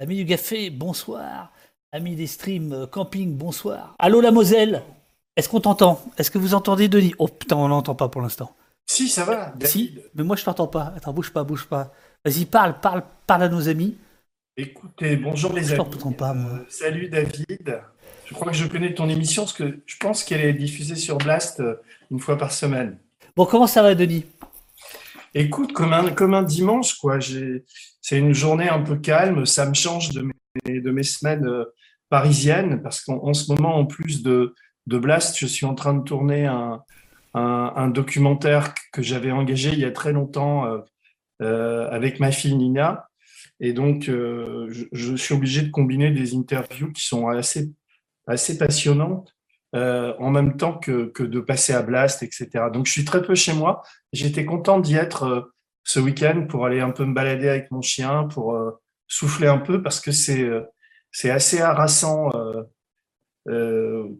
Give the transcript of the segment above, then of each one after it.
Amis du café, bonsoir. Amis des streams euh, camping, bonsoir. Allô la Moselle Est-ce qu'on t'entend? Est-ce que vous entendez Denis? Oh putain, on n'entend pas pour l'instant. Si, ça va. Si, mais moi je t'entends pas. Attends, bouge pas, bouge pas. Vas-y, parle, parle, parle à nos amis. Écoutez, bonjour les Je amis. t'entends pas, moi. Euh, salut David. Je crois que je connais ton émission parce que je pense qu'elle est diffusée sur Blast euh, une fois par semaine. Bon, comment ça va, Denis? Écoute, comme un, dimanche, quoi. C'est une journée un peu calme. Ça me change de mes, semaines euh, parisiennes parce qu'en en ce moment, en plus de, de Blast, je suis en train de tourner un, documentaire que j'avais engagé il y a très longtemps euh, euh, avec ma fille Nina. Et donc, je, je suis obligé de combiner des interviews qui sont assez, assez passionnantes euh, en même temps que, que de passer à Blast, etc. Donc, je suis très peu chez moi. J'étais content d'y être euh, ce week-end pour aller un peu me balader avec mon chien, pour euh, souffler un peu, parce que c'est c'est assez harassant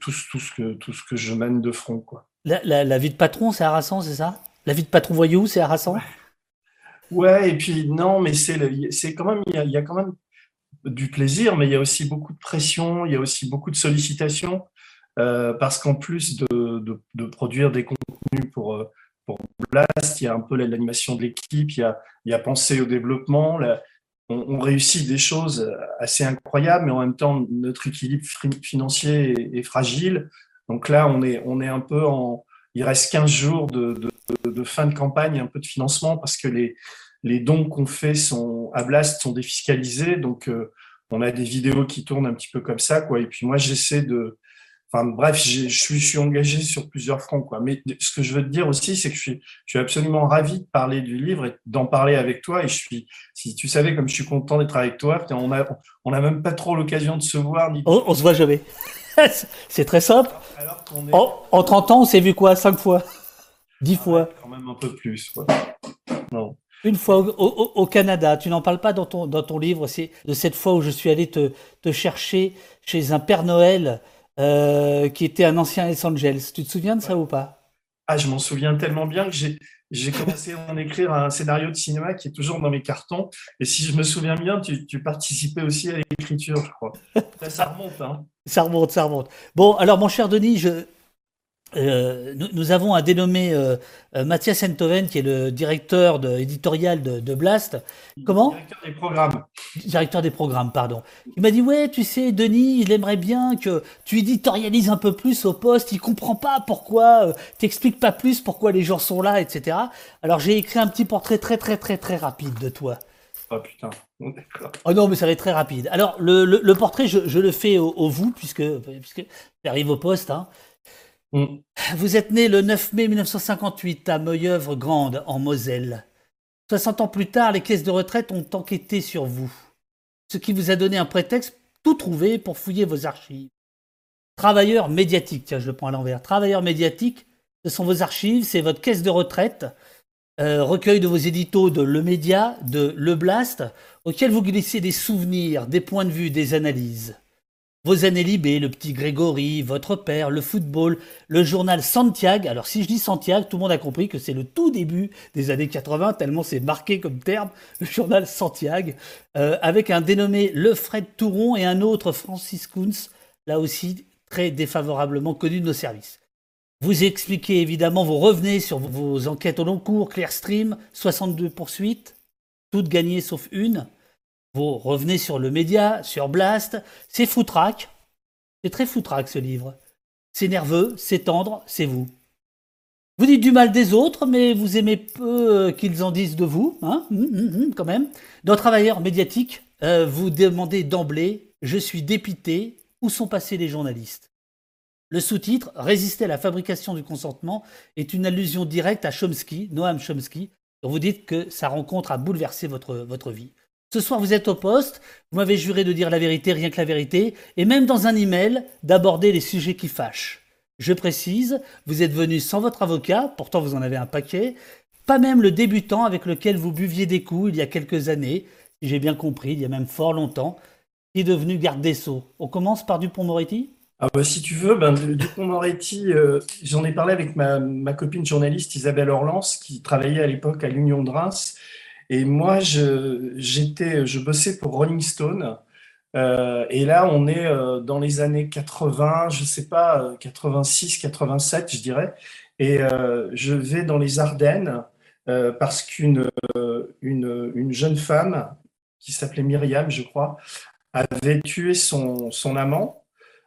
tout, ce- tout, ce que, tout ce que je mène de front. Quoi. la, la- la vie de patron, c'est harassant, c'est ça? La vie de patron voyou, c'est harassant? Ouais, et puis non, mais c'est quand même il y, a, il y a quand même du plaisir, mais il y a aussi beaucoup de pression, il y a aussi beaucoup de sollicitations, parce qu'en plus de, de, de produire des contenus pour euh, pour Blast, il y a un peu l'animation de l'équipe, il y a il y a penser au développement, là, on, on réussit des choses assez incroyables, mais en même temps notre équilibre fi- financier est, est fragile. Donc là, on est on est un peu en il reste 15 jours de, de- de fin de campagne, un peu de financement, parce que les les dons qu'on fait sont à Blast sont défiscalisés, donc euh, on a des vidéos qui tournent un petit peu comme ça, quoi. Et puis moi, j'essaie de, enfin bref, je suis, je suis engagé sur plusieurs fronts, quoi. Mais ce que je veux te dire aussi, c'est que je suis, je suis absolument ravi de parler du livre et d'en parler avec toi. Et je suis, si tu savais comme je suis content d'être avec toi, on a, on a même pas trop l'occasion de se voir ni. on, on se voit jamais. c'est très simple. Alors est En, en 30 ans, on s'est vu quoi? 5 fois 10 fois quand même un peu plus, quoi. Non. Une fois au, au- au Canada, tu n'en parles pas dans ton, dans ton livre, c'est de cette fois où je suis allé te, te chercher chez un Père Noël euh, qui était un ancien Los Angeles. Tu te souviens de ça ou pas? Ah, je m'en souviens tellement bien que j'ai commencé à en écrire un scénario de cinéma qui est toujours dans mes cartons. Et si je me souviens bien, tu, tu participais aussi à l'écriture, je crois. Ça remonte, hein. Ça remonte, ça remonte. Bon, alors mon cher Denis, je, euh, nous, nous avons un dénommé euh, euh, Mathias Enthoven, qui est le directeur de, éditorial de, de Blast. Comment? Directeur des programmes. Directeur des programmes, pardon. Il m'a dit ouais, tu sais, Denis, il aimerait bien que tu éditorialises un peu plus au poste. Il comprend pas pourquoi, euh, t'expliques pas plus pourquoi les gens sont là, etc. Alors j'ai écrit un petit portrait très très très très rapide de toi. Oh putain. Oh non, mais ça va être très rapide. Alors, le, le, le portrait, je, je le fais au, au vous, puisque, puisque j'arrive au poste. Hein. Mm. Vous êtes né le 9 mai 1958 à Meuilleuvre-Grande, en Moselle. 60 ans plus tard, les caisses de retraite ont enquêté sur vous. Ce qui vous a donné un prétexte tout trouvé pour fouiller vos archives. Travailleur médiatique, tiens, je le prends à l'envers. Travailleur médiatique, ce sont vos archives, c'est votre caisse de retraite, euh, recueil de vos éditos de Le Média, de Le Blast, auquel vous glissez des souvenirs, des points de vue, des analyses. Vos années libées, le petit Grégory, votre père, le football, le journal Santiago. Alors si je dis Santiago, tout le monde a compris que c'est le tout début des années 80, tellement c'est marqué comme terme, le journal Santiago, euh, avec un dénommé Le Fred Touron et un autre Francis Kunz, là aussi très défavorablement connu de nos services. Vous expliquez évidemment, vous revenez sur vos enquêtes au long cours, Clearstream, 62 poursuites, toutes gagnées sauf une. Vous revenez sur le média, sur Blast, c'est foutraque. C'est très foutraque ce livre. C'est nerveux, c'est tendre, c'est vous. Vous dites du mal des autres, mais vous aimez peu euh, qu'ils en disent de vous, hein Hum, hum, hum, quand même. Dans Travailleur médiatique, euh, vous demandez d'emblée Je suis dépité, où sont passés les journalistes? Le sous-titre Résister à la fabrication du consentement est une allusion directe à Chomsky, Noam Chomsky, dont vous dites que sa rencontre a bouleversé votre vie. Ce soir, vous êtes au poste, vous m'avez juré de dire la vérité, rien que la vérité, et même dans un email, d'aborder les sujets qui fâchent. Je précise, vous êtes venu sans votre avocat, pourtant vous en avez un paquet, pas même le débutant avec lequel vous buviez des coups il y a quelques années, si j'ai bien compris, il y a même fort longtemps, qui est devenu garde des Sceaux. On commence par Dupont-Moretti? Ah bah, si tu veux, ben, Dupont-Moretti, euh, j'en ai parlé avec ma, ma copine journaliste Isabelle Orlans, qui travaillait à l'époque à l'Union de Reims. Et moi, je, j'étais, je bossais pour Rolling Stone. Euh, et là, on est euh, dans les années 80, je sais pas, 86, 87, je dirais. Et je vais dans les Ardennes parce qu'une une, une jeune femme qui s'appelait Myriam, je crois, avait tué son, amant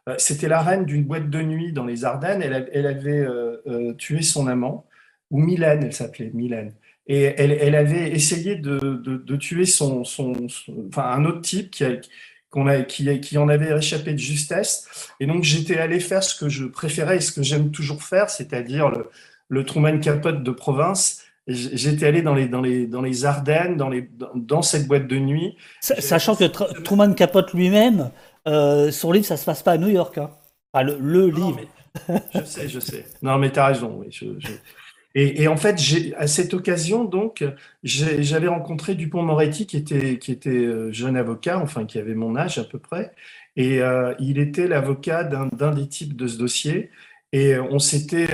euh, c'était la reine d'une boîte de nuit dans les Ardennes. Elle, avait euh, euh, tué son amant, ou Mylène, elle s'appelait Mylène. Et elle, avait essayé de, tuer son, enfin, un autre type qui, qui, en avait échappé de justesse. Et donc, j'étais allé faire ce que je préférais et ce que j'aime toujours faire, c'est-à-dire le, Truman Capote de province. J'étais allé dans les, dans, les, dans les Ardennes, dans, les, dans cette boîte de nuit. Sachant que Truman Capote lui-même euh, son livre, ça se passe pas à New York. Hein. le, livre. je sais, je sais. Non, mais tu as raison. Et, en fait, à cette occasion, donc, j'avais rencontré Dupont-Moretti, qui était, qui était euh, jeune avocat, enfin, qui avait mon âge à peu près. Et euh, il était l'avocat d'un des types de ce dossier. Et on s'était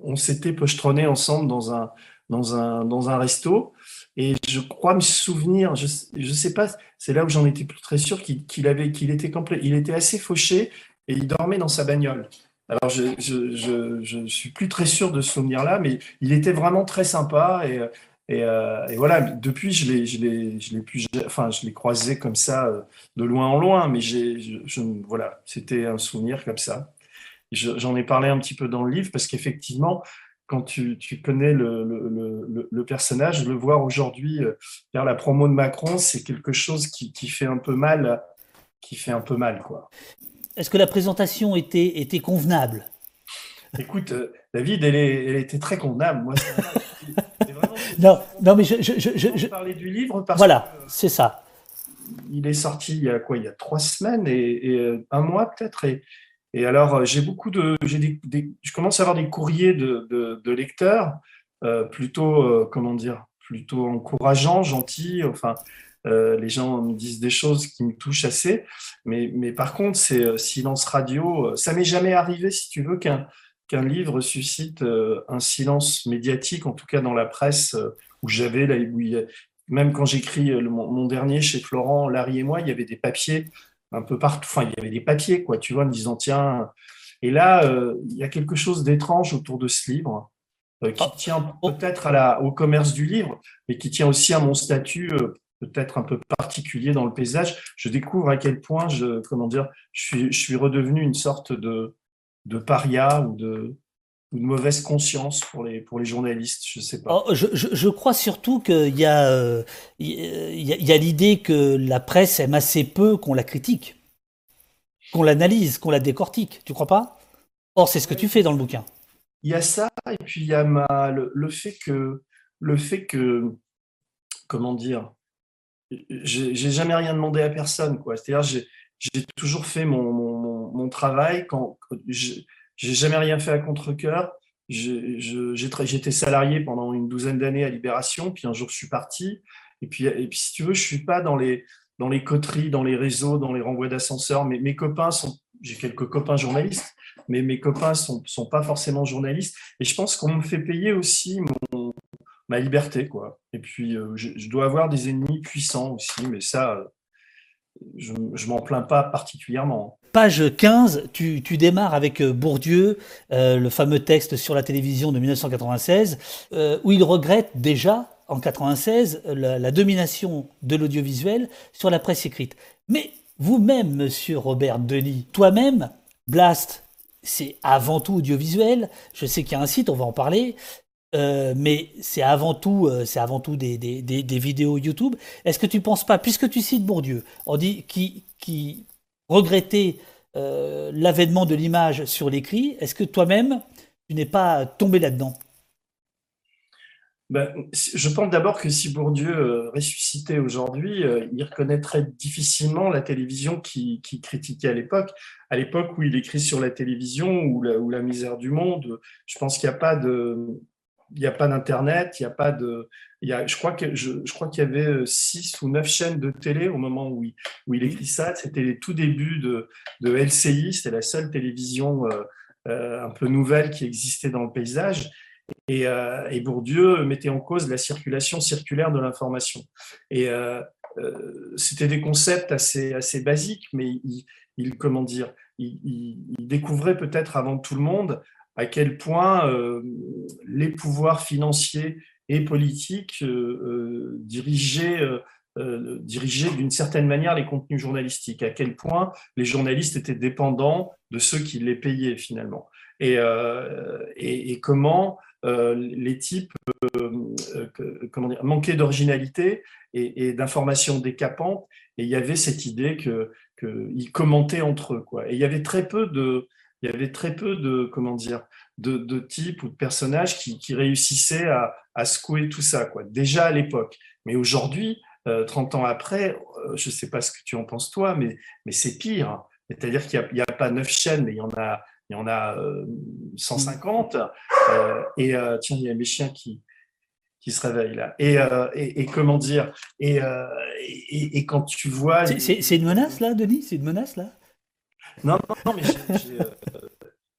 on s'était pochetronné ensemble dans un, dans un, dans un resto. Et je crois me souvenir, je ne sais pas, c'est là où j'en étais plus très sûr qu'il qu'il était complet. Il était assez fauché et il dormait dans sa bagnole. Alors je, je, je, suis plus très sûr de ce souvenir-là, mais il était vraiment très sympa et, et, euh, voilà. Depuis, je l'ai, je l'ai, je l'ai pu, enfin, je l'ai croisé comme ça euh, de loin en loin, mais j'ai, voilà, c'était un souvenir comme ça. J'en ai parlé un petit peu dans le livre parce qu'effectivement, quand tu, connais le, personnage, le voir aujourd'hui euh, faire la promo de Macron, c'est quelque chose qui, fait un peu mal, qui fait un peu mal, quoi. Est-ce que la présentation était, était convenable? Écoute, euh, David, elle, elle, était très convenable. Moi, non, non, mais je, je, je, parlais du livre parce voilà, c'est ça. Il est sorti il y a quoi Il y a trois semaines et, et euh, un mois peut-être et et alors, euh, j'ai beaucoup de, je commence à avoir des courriers de, lecteurs euh, plutôt, comment dire, plutôt encourageants, gentils. Enfin, les gens me disent des choses qui me touchent assez. Mais, mais par contre, c'est silence radio. Ça m'est jamais arrivé, si tu veux, qu'un qu'un livre suscite un silence médiatique, en tout cas dans la presse où j'avais, même quand j'écris mon, mon, dernier chez Florent, Larry et moi, il y avait des papiers un peu partout. Enfin, il y avait des papiers, quoi, tu vois, me disant, tiens. Et là, euh, il y a quelque chose d'étrange autour de ce livre, euh, qui ah. tient peut-être au commerce du livre, mais qui tient aussi à mon statut euh, peut-être un peu particulier dans le paysage. Je découvre à quel point je, comment dire, je suis, je suis redevenu une sorte de, de paria ou de, de mauvaise conscience pour les, pour les journalistes, je sais pas. Oh, je, je, crois surtout qu'il y a, euh, y a, l'idée que la presse aime assez peu qu'on la critique, qu'on l'analyse, qu'on la décortique. Tu crois pas? Or, c'est ce que tu fais dans le bouquin. Il y a ça, et puis il y a ma, le, fait que, le fait que, comment dire, j'ai jamais rien demandé à personne. C'est-à-dire, j'ai toujours fait mon, travail quand, j'ai jamais rien fait à contre-cœur. J'étais salarié pendant une douzaine d'années à Libération, puis un jour je suis parti. Et puis, et puis si tu veux, je suis pas dans les, dans les coteries, dans les réseaux, dans les renvois d'ascenseurs. Mais mes copains sont, j'ai quelques copains journalistes, mais mes copains sont, sont pas forcément journalistes. Et je pense qu'on me fait payer aussi mon, ma liberté, quoi. Et puis, euh, je, dois avoir des ennemis puissants aussi, mais ça, je, je m'en plains pas particulièrement page 15, tu, démarres avec euh, Bourdieu, euh, le fameux texte sur la télévision de 1996, euh, où il regrette déjà, en 1996, la, domination de l'audiovisuel sur la presse écrite. Mais vous-même, monsieur Robert Denis, toi-même, Blast, c'est avant tout audiovisuel. Je sais qu'il y a un site, on va en parler. Mais c'est avant tout, c'est avant tout des, vidéos YouTube. Est-ce que tu penses pas, puisque tu cites Bourdieu, qui, regretter euh, l'avènement de l'image sur l'écrit. Est-ce que toi-même, tu n'es pas tombé là-dedans? Ben, je pense d'abord que si Bourdieu euh, ressuscitait aujourd'hui, euh, il reconnaîtrait difficilement la télévision qui, critiquait à l'époque. À l'époque où il écrit sur la télévision ou la misère du monde, je pense qu'il n'y a pas de, il n'y a pas d'internet, il n'y a pas de, il y a, je crois que je, je crois qu'il y avait euh, six ou neuf chaînes de télé au moment où il, où il écrit ça. C'était les tout débuts de, de LCI, c'était la seule télévision euh, euh, un peu nouvelle qui existait dans le paysage. Et, et, Bourdieu mettait en cause la circulation circulaire de l'information. Et c'était des concepts assez, assez basiques, mais il, il comment dire, il, il découvrait peut-être avant tout le monde à quel point les pouvoirs financiers et politiques dirigeaient euh, diriger d'une certaine manière les contenus journalistiques, à quel point les journalistes étaient dépendants de ceux qui les payaient finalement, et, euh, et, comment euh, les types comment dire, manquaient d'originalité et, d'informations décapantes, et il y avait cette idée qu'ils que commentaient entre eux. Quoi. Et il y avait très peu de, il y avait très peu de, comment dire, de, de types ou de personnages qui, qui réussissaient à, à, secouer tout ça, quoi. déjà à l'époque. Mais aujourd'hui, 30 euh, ans après, euh, je ne sais pas ce que tu en penses toi, mais, mais c'est pire. C'est-à-dire qu'il n'y a, pas neuf chaînes, mais il y en a, il y en a 150. Euh, et tiens, il y a mes chiens qui, qui se réveillent là. Et, et, comment dire? Et, et, quand tu vois. C'est une menace là, Denis? C'est une menace là? Non, non, non, mais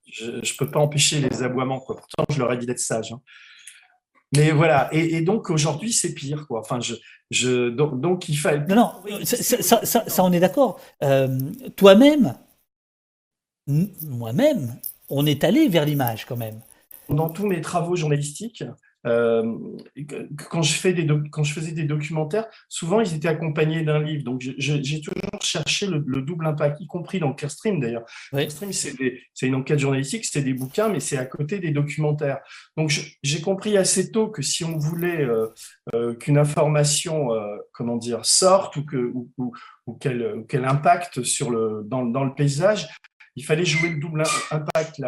je ne peux pas empêcher les aboiements. Quoi. Pourtant, je leur ai dit d'être sage. Hein. Mais voilà, et, donc aujourd'hui c'est pire, quoi. Enfin, je, je donc, donc, il fallait. Non, non, ça, ça, ça, on est d'accord. Euh, toi-même, moi-même, on est allé vers l'image quand même. Dans tous mes travaux journalistiques, euh, quand, je fais des quand je faisais des documentaires, souvent ils étaient accompagnés d'un livre. Donc j'ai toujours cherché le, double impact, y compris dans Clearstream d'ailleurs. Clearstream, c'est une enquête journalistique, c'est des bouquins, mais c'est à côté des documentaires. Donc j'ai compris assez tôt que si on voulait euh, euh, qu'une information, comment dire, sorte ou que ou, ou, qu'elle impacte sur le, dans, dans le paysage, il fallait jouer le double impact,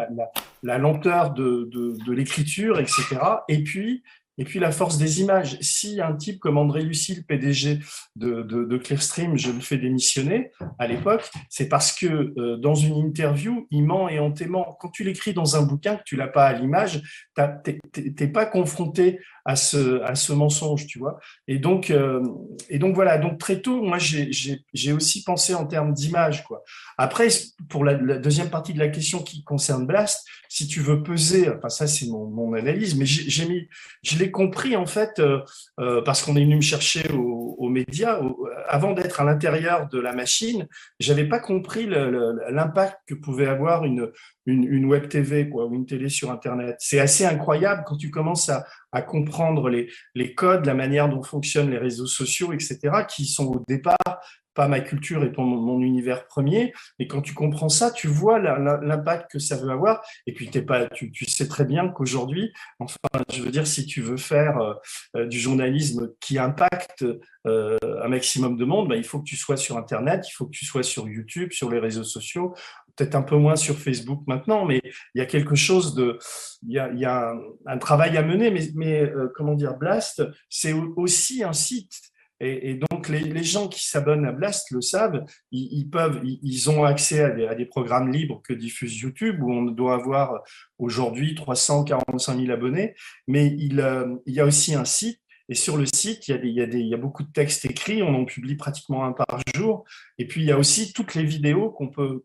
la, lenteur de, de l'écriture, etc. Et puis, et puis la force des images. Si un type comme André Lucille, PDG de, de, Clearstream, je le fais démissionner à l'époque, c'est parce que euh, dans une interview, il ment et on t'aimant. Quand tu l'écris dans un bouquin, que tu l'as pas à l'image, tu n'es pas confronté à ce, à ce mensonge, tu vois. Et donc, euh, et donc voilà, donc très tôt, moi j'ai aussi pensé en termes d'image. quoi. Après, pour la, deuxième partie de la question qui concerne Blast, si tu veux peser, enfin ça c'est mon, mon, analyse, mais j'ai mis, je l'ai compris en fait euh, euh, parce qu'on est venu me chercher aux, médias. avant d'être à l'intérieur de la machine, j'avais pas compris l'impact que pouvait avoir une, une, web TV quoi, ou une télé sur Internet. C'est assez incroyable quand tu commences à, à comprendre les, les, codes, la manière dont fonctionnent les réseaux sociaux, etc., qui sont au départ pas ma culture et ton, mon univers premier. Et quand tu comprends ça, tu vois l'impact que ça veut avoir. Et puis, es pas, tu, tu sais très bien qu'aujourd'hui, enfin, je veux dire, si tu veux faire euh, du journalisme qui impacte euh, un maximum de monde, bah, il faut que tu sois sur Internet, il faut que tu sois sur YouTube, sur les réseaux sociaux, peut-être un peu moins sur Facebook maintenant, mais il y a quelque chose de, il y a, un, travail à mener, mais, euh, comment dire, Blast, c'est aussi un site. Et, donc, les, gens qui s'abonnent à Blast le savent, ils, peuvent, ils, ont accès à des, programmes libres que diffuse YouTube, où on doit avoir aujourd'hui 345 000 abonnés, mais euh, il, y a aussi un site, et sur le site, il y, a des, il y a beaucoup de textes écrits, on en publie pratiquement un par jour, et puis il y a aussi toutes les vidéos qu'on peut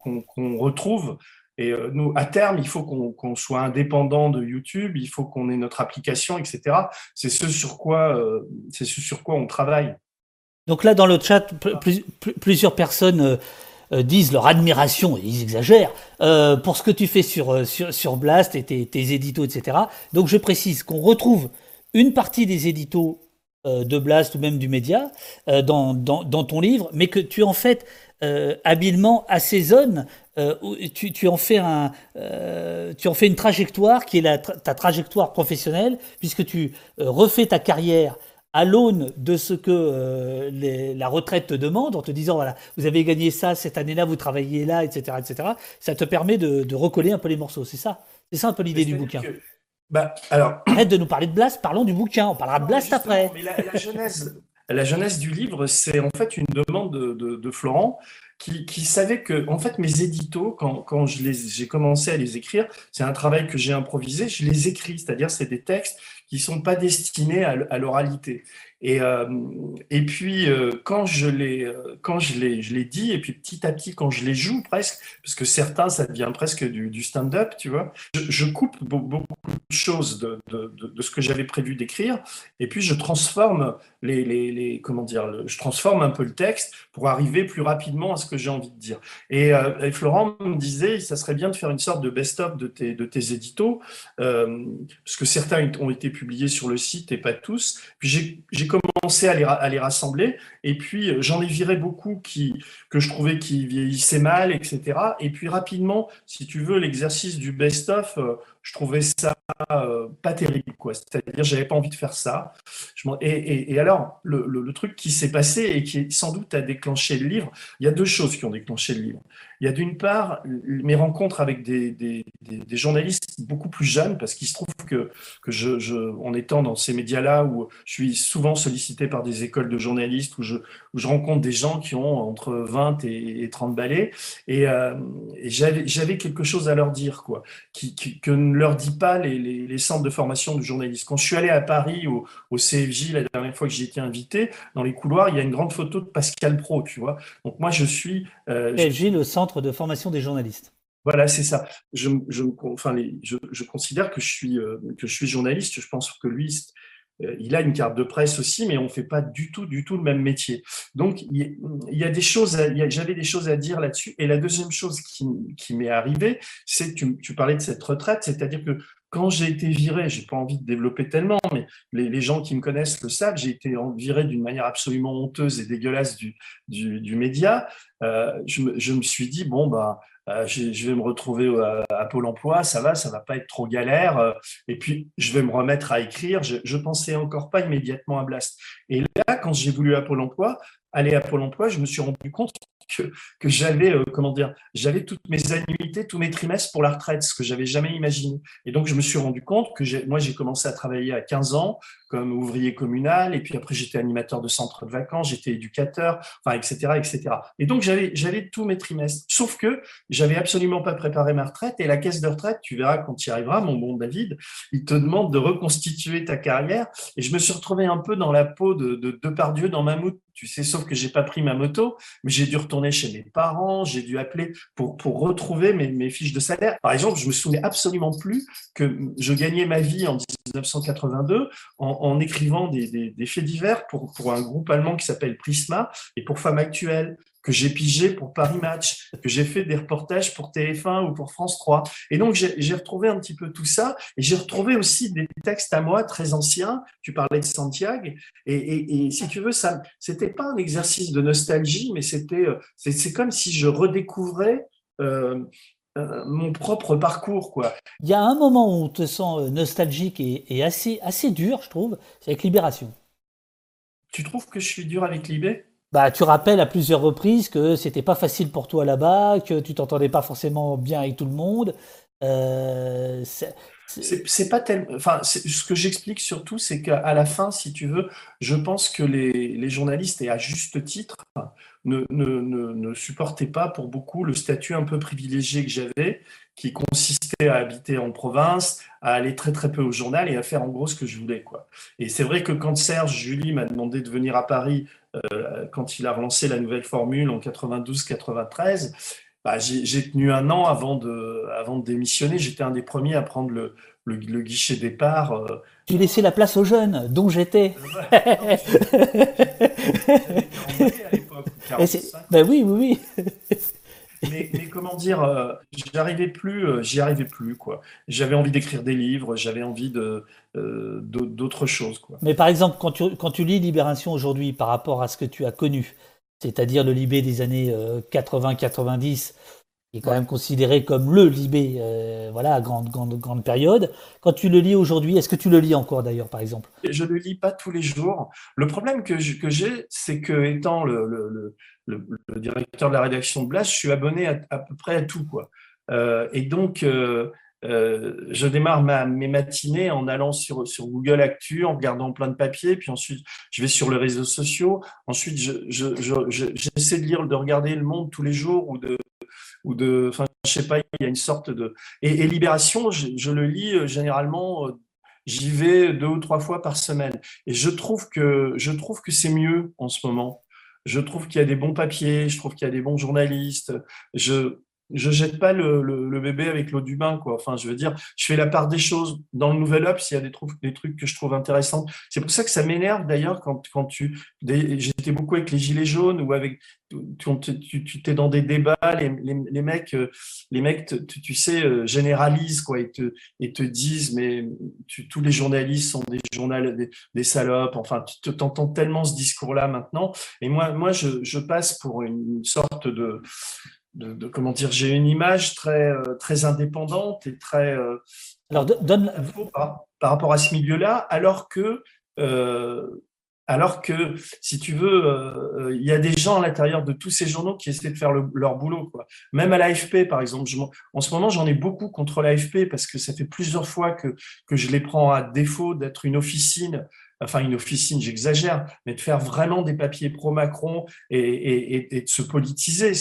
retrouve et euh, nous, à terme, il faut qu'on soit indépendant de YouTube, il faut qu'on ait notre application, etc. C'est ce sur quoi, euh, ce sur quoi on travaille. Donc là, dans le chat, plusieurs personnes euh, disent leur admiration, et ils exagèrent, pour ce que tu fais sur, sur, Blast et tes, tes, etc. Donc je précise qu'on retrouve une partie des éditos de Blast ou même du média dans, dans, ton livre, mais que tu en fait habilement assaisonnes tu, tu, en fais un, tu en fais une trajectoire qui est la, ta trajectoire professionnelle, puisque tu refais ta carrière à l'aune de ce que euh, la retraite te demande, en te disant voilà, vous avez gagné ça cette année-là, vous travaillez là, etc., etc. Ça te permet de, recoller un peu les morceaux. C'est ça, c'est ça un peu l'idée du bouquin. Bah, alors, arrête de nous parler de Blast, parlons du bouquin. On parlera de Blast après. Mais la, la, genèse, du livre, c'est en fait une demande de, Florent. Qui, savait que, en fait, mes éditos, quand, quand j'ai commencé à les écrire, c'est un travail que j'ai improvisé, je les écris, c'est-à-dire c'est des textes qui sont pas destinés à, l'oralité. Et, euh, et puis, euh, quand je l'ai, euh, quand dit, et puis petit à petit, quand je les joue presque, parce que certains, ça devient presque du, du stand-up, tu vois, je, coupe beaucoup de choses de, de, de, ce que j'avais prévu d'écrire, et puis je transforme les, les, les comment dire, je transforme un peu le texte pour arriver plus rapidement à ce que j'ai envie de dire. Et, et, Florent me disait, ça serait bien de faire une sorte de best-of de tes, de tes éditos, parce que certains ont été publiés sur le site et pas tous. Puis j'ai commencé à les, rassembler. Et puis euh, j'en ai viré beaucoup qui, que je trouvais qui vieillissaient mal, etc. Et puis rapidement, si tu veux, l'exercice du best-of, euh, je trouvais ça euh, pas terrible, quoi. C'est-à-dire, j'avais pas envie de faire ça. Et, alors, le, truc qui s'est passé et qui sans doute a déclenché le livre, il y a deux choses qui ont déclenché le livre. Il y a d'une part mes rencontres avec des, journalistes beaucoup plus jeunes, parce qu'il se trouve que, en étant dans ces médias-là, où je suis souvent sollicité par des écoles de journalistes, où je, où je rencontre des gens qui ont entre 20 et, et 30 balais, et, euh, et j'avais quelque chose à leur dire, quoi, qui, qui, que ne leur dit pas les, les, les, centres de formation de journalistes. Quand je suis allé à Paris au, au CFJ la dernière fois que j'ai été invité, dans les couloirs, il y a une grande photo de Pascal Pro, tu vois. Donc moi, je suis... Euh, CFJ, le centre de formation des journalistes. Voilà, c'est ça. Je, je, enfin, les, je, je, considère que je suis euh, que je suis journaliste. Je pense que lui, il a une carte de presse aussi, mais on fait pas du tout, du tout le même métier. Donc, il y a des choses, j'avais des choses à dire là-dessus. Et la deuxième chose qui, qui m'est arrivée, c'est tu, tu parlais de cette retraite, c'est-à-dire que quand j'ai été viré, j'ai pas envie de développer tellement, mais les, les, gens qui me connaissent le savent, j'ai été viré d'une manière absolument honteuse et dégueulasse du, du, du média. Euh, je, me, je, me, suis dit, bon, bah, euh, je, vais me retrouver à, à, Pôle emploi, ça va, ça va pas être trop galère. Euh, et puis, je vais me remettre à écrire. Je, je pensais encore pas immédiatement à Blast. Et là, quand j'ai voulu à Pôle emploi, aller à Pôle emploi, je me suis rendu compte que, j'avais, euh, comment dire, j'avais toutes mes annuités, tous mes trimestres pour la retraite, ce que j'avais jamais imaginé. Et donc, je me suis rendu compte que moi, j'ai commencé à travailler à 15 ans comme ouvrier communal, et puis après, j'étais animateur de centre de vacances, j'étais éducateur, enfin, etc., etc. Et donc, j'avais, j'avais tous mes trimestres. Sauf que j'avais absolument pas préparé ma retraite, et la caisse de retraite, tu verras quand tu y arriveras, mon bon David, il te demande de reconstituer ta carrière, et je me suis retrouvé un peu dans la peau de, de, de Pardieu dans Mammouth, tu sais, sauf que j'ai pas pris ma moto, mais j'ai dû retourner chez mes parents, j'ai dû appeler pour, pour retrouver mes, fiches de salaire. Par exemple, je me souviens absolument plus que je gagnais ma vie en 1982 en, écrivant des, des, des, faits divers pour, pour un groupe allemand qui s'appelle Prisma et pour Femmes Actuelles que j'ai pigé pour Paris Match, que j'ai fait des reportages pour TF1 ou pour France 3. Et donc, j'ai retrouvé un petit peu tout ça. Et j'ai retrouvé aussi des textes à moi très anciens. Tu parlais de Santiago. Et, et, et si tu veux, ça, c'était pas un exercice de nostalgie, mais c'était, euh, c'est comme si je redécouvrais euh, euh, mon propre parcours, quoi. Il y a un moment où on te sent nostalgique et, et assez, assez dur, je trouve, c'est avec Libération. Tu trouves que je suis dur avec Libé? Bah, tu rappelles à plusieurs reprises que c'était pas facile pour toi là-bas, que tu t'entendais pas forcément bien avec tout le monde. Euh, c'est pas tellement. Enfin, ce que j'explique surtout, c'est qu'à la fin, si tu veux, je pense que les, les journalistes, et à juste titre, ne, ne, ne, ne, supportaient pas pour beaucoup le statut un peu privilégié que j'avais, qui consistait à habiter en province, à aller très très peu au journal et à faire en gros ce que je voulais. Quoi. Et c'est vrai que quand Serge Julie m'a demandé de venir à Paris euh, quand il a relancé la nouvelle formule en 92-93, bah, j'ai tenu un an avant de, avant de démissionner. J'étais un des premiers à prendre le, le, le guichet départ. Euh. Tu laissais la place aux jeunes, dont j'étais. ben oui, oui, oui. mais, mais, comment dire, euh, j'arrivais plus, euh, j'y arrivais plus quoi. J'avais envie d'écrire des livres, j'avais envie de euh, d'autres choses quoi. Mais par exemple, quand tu, quand tu lis Libération aujourd'hui par rapport à ce que tu as connu, c'est-à-dire le Libé des années 80-90, qui est quand même considéré comme le Libé, euh, voilà, grande, grande, grande période. Quand tu le lis aujourd'hui, est-ce que tu le lis encore d'ailleurs, par exemple? Je ne le lis pas tous les jours. Le problème que j'ai, c'est que étant le, directeur de la rédaction de Blast, je suis abonné à, à peu près à tout, quoi. Euh, et donc, euh, je démarre ma, mes matinées en allant sur, sur Google Actu, en regardant plein de papiers, puis ensuite je vais sur les réseaux sociaux. Ensuite, j'essaie je, je, je, de lire, de regarder Le Monde tous les jours ou de, ou de, enfin, je sais pas, il y a une sorte de. Et, Libération, je, je, le lis euh, généralement euh, j'y vais deux ou trois fois par semaine. Et je trouve que, je trouve que c'est mieux en ce moment. Je trouve qu'il y a des bons papiers, je trouve qu'il y a des bons journalistes. Je, je jette pas le, bébé avec l'eau du bain, quoi. Enfin, je veux dire, je fais la part des choses. Dans le Nouvel Up, s'il y a des, trucs que je trouve intéressants. C'est pour ça que ça m'énerve d'ailleurs quand, quand tu. J'étais beaucoup avec les Gilets jaunes ou avec. Tu, tu, t'es dans des débats, les, les, mecs, les mecs euh, tu, sais, euh, généralisent, quoi, et te, et te disent, mais tous les journalistes sont des journalistes, des, salopes. Enfin, tu t'entends tellement ce discours-là maintenant. Et moi, moi je passe pour une sorte de de, comment dire, j'ai une image très, euh, très indépendante et très. Euh, alors, donne. Par, par, rapport à ce milieu-là, alors que. Euh, alors que, si tu veux, il y a des gens à l'intérieur de tous ces journaux qui essaient de faire leur boulot. Quoi. Même à l'AFP, par exemple. en ce moment, j'en ai beaucoup contre l'AFP parce que ça fait plusieurs fois que, que je les prends à défaut d'être une officine enfin une officine, j'exagère, mais de faire vraiment des papiers pro-Macron et, de se politiser,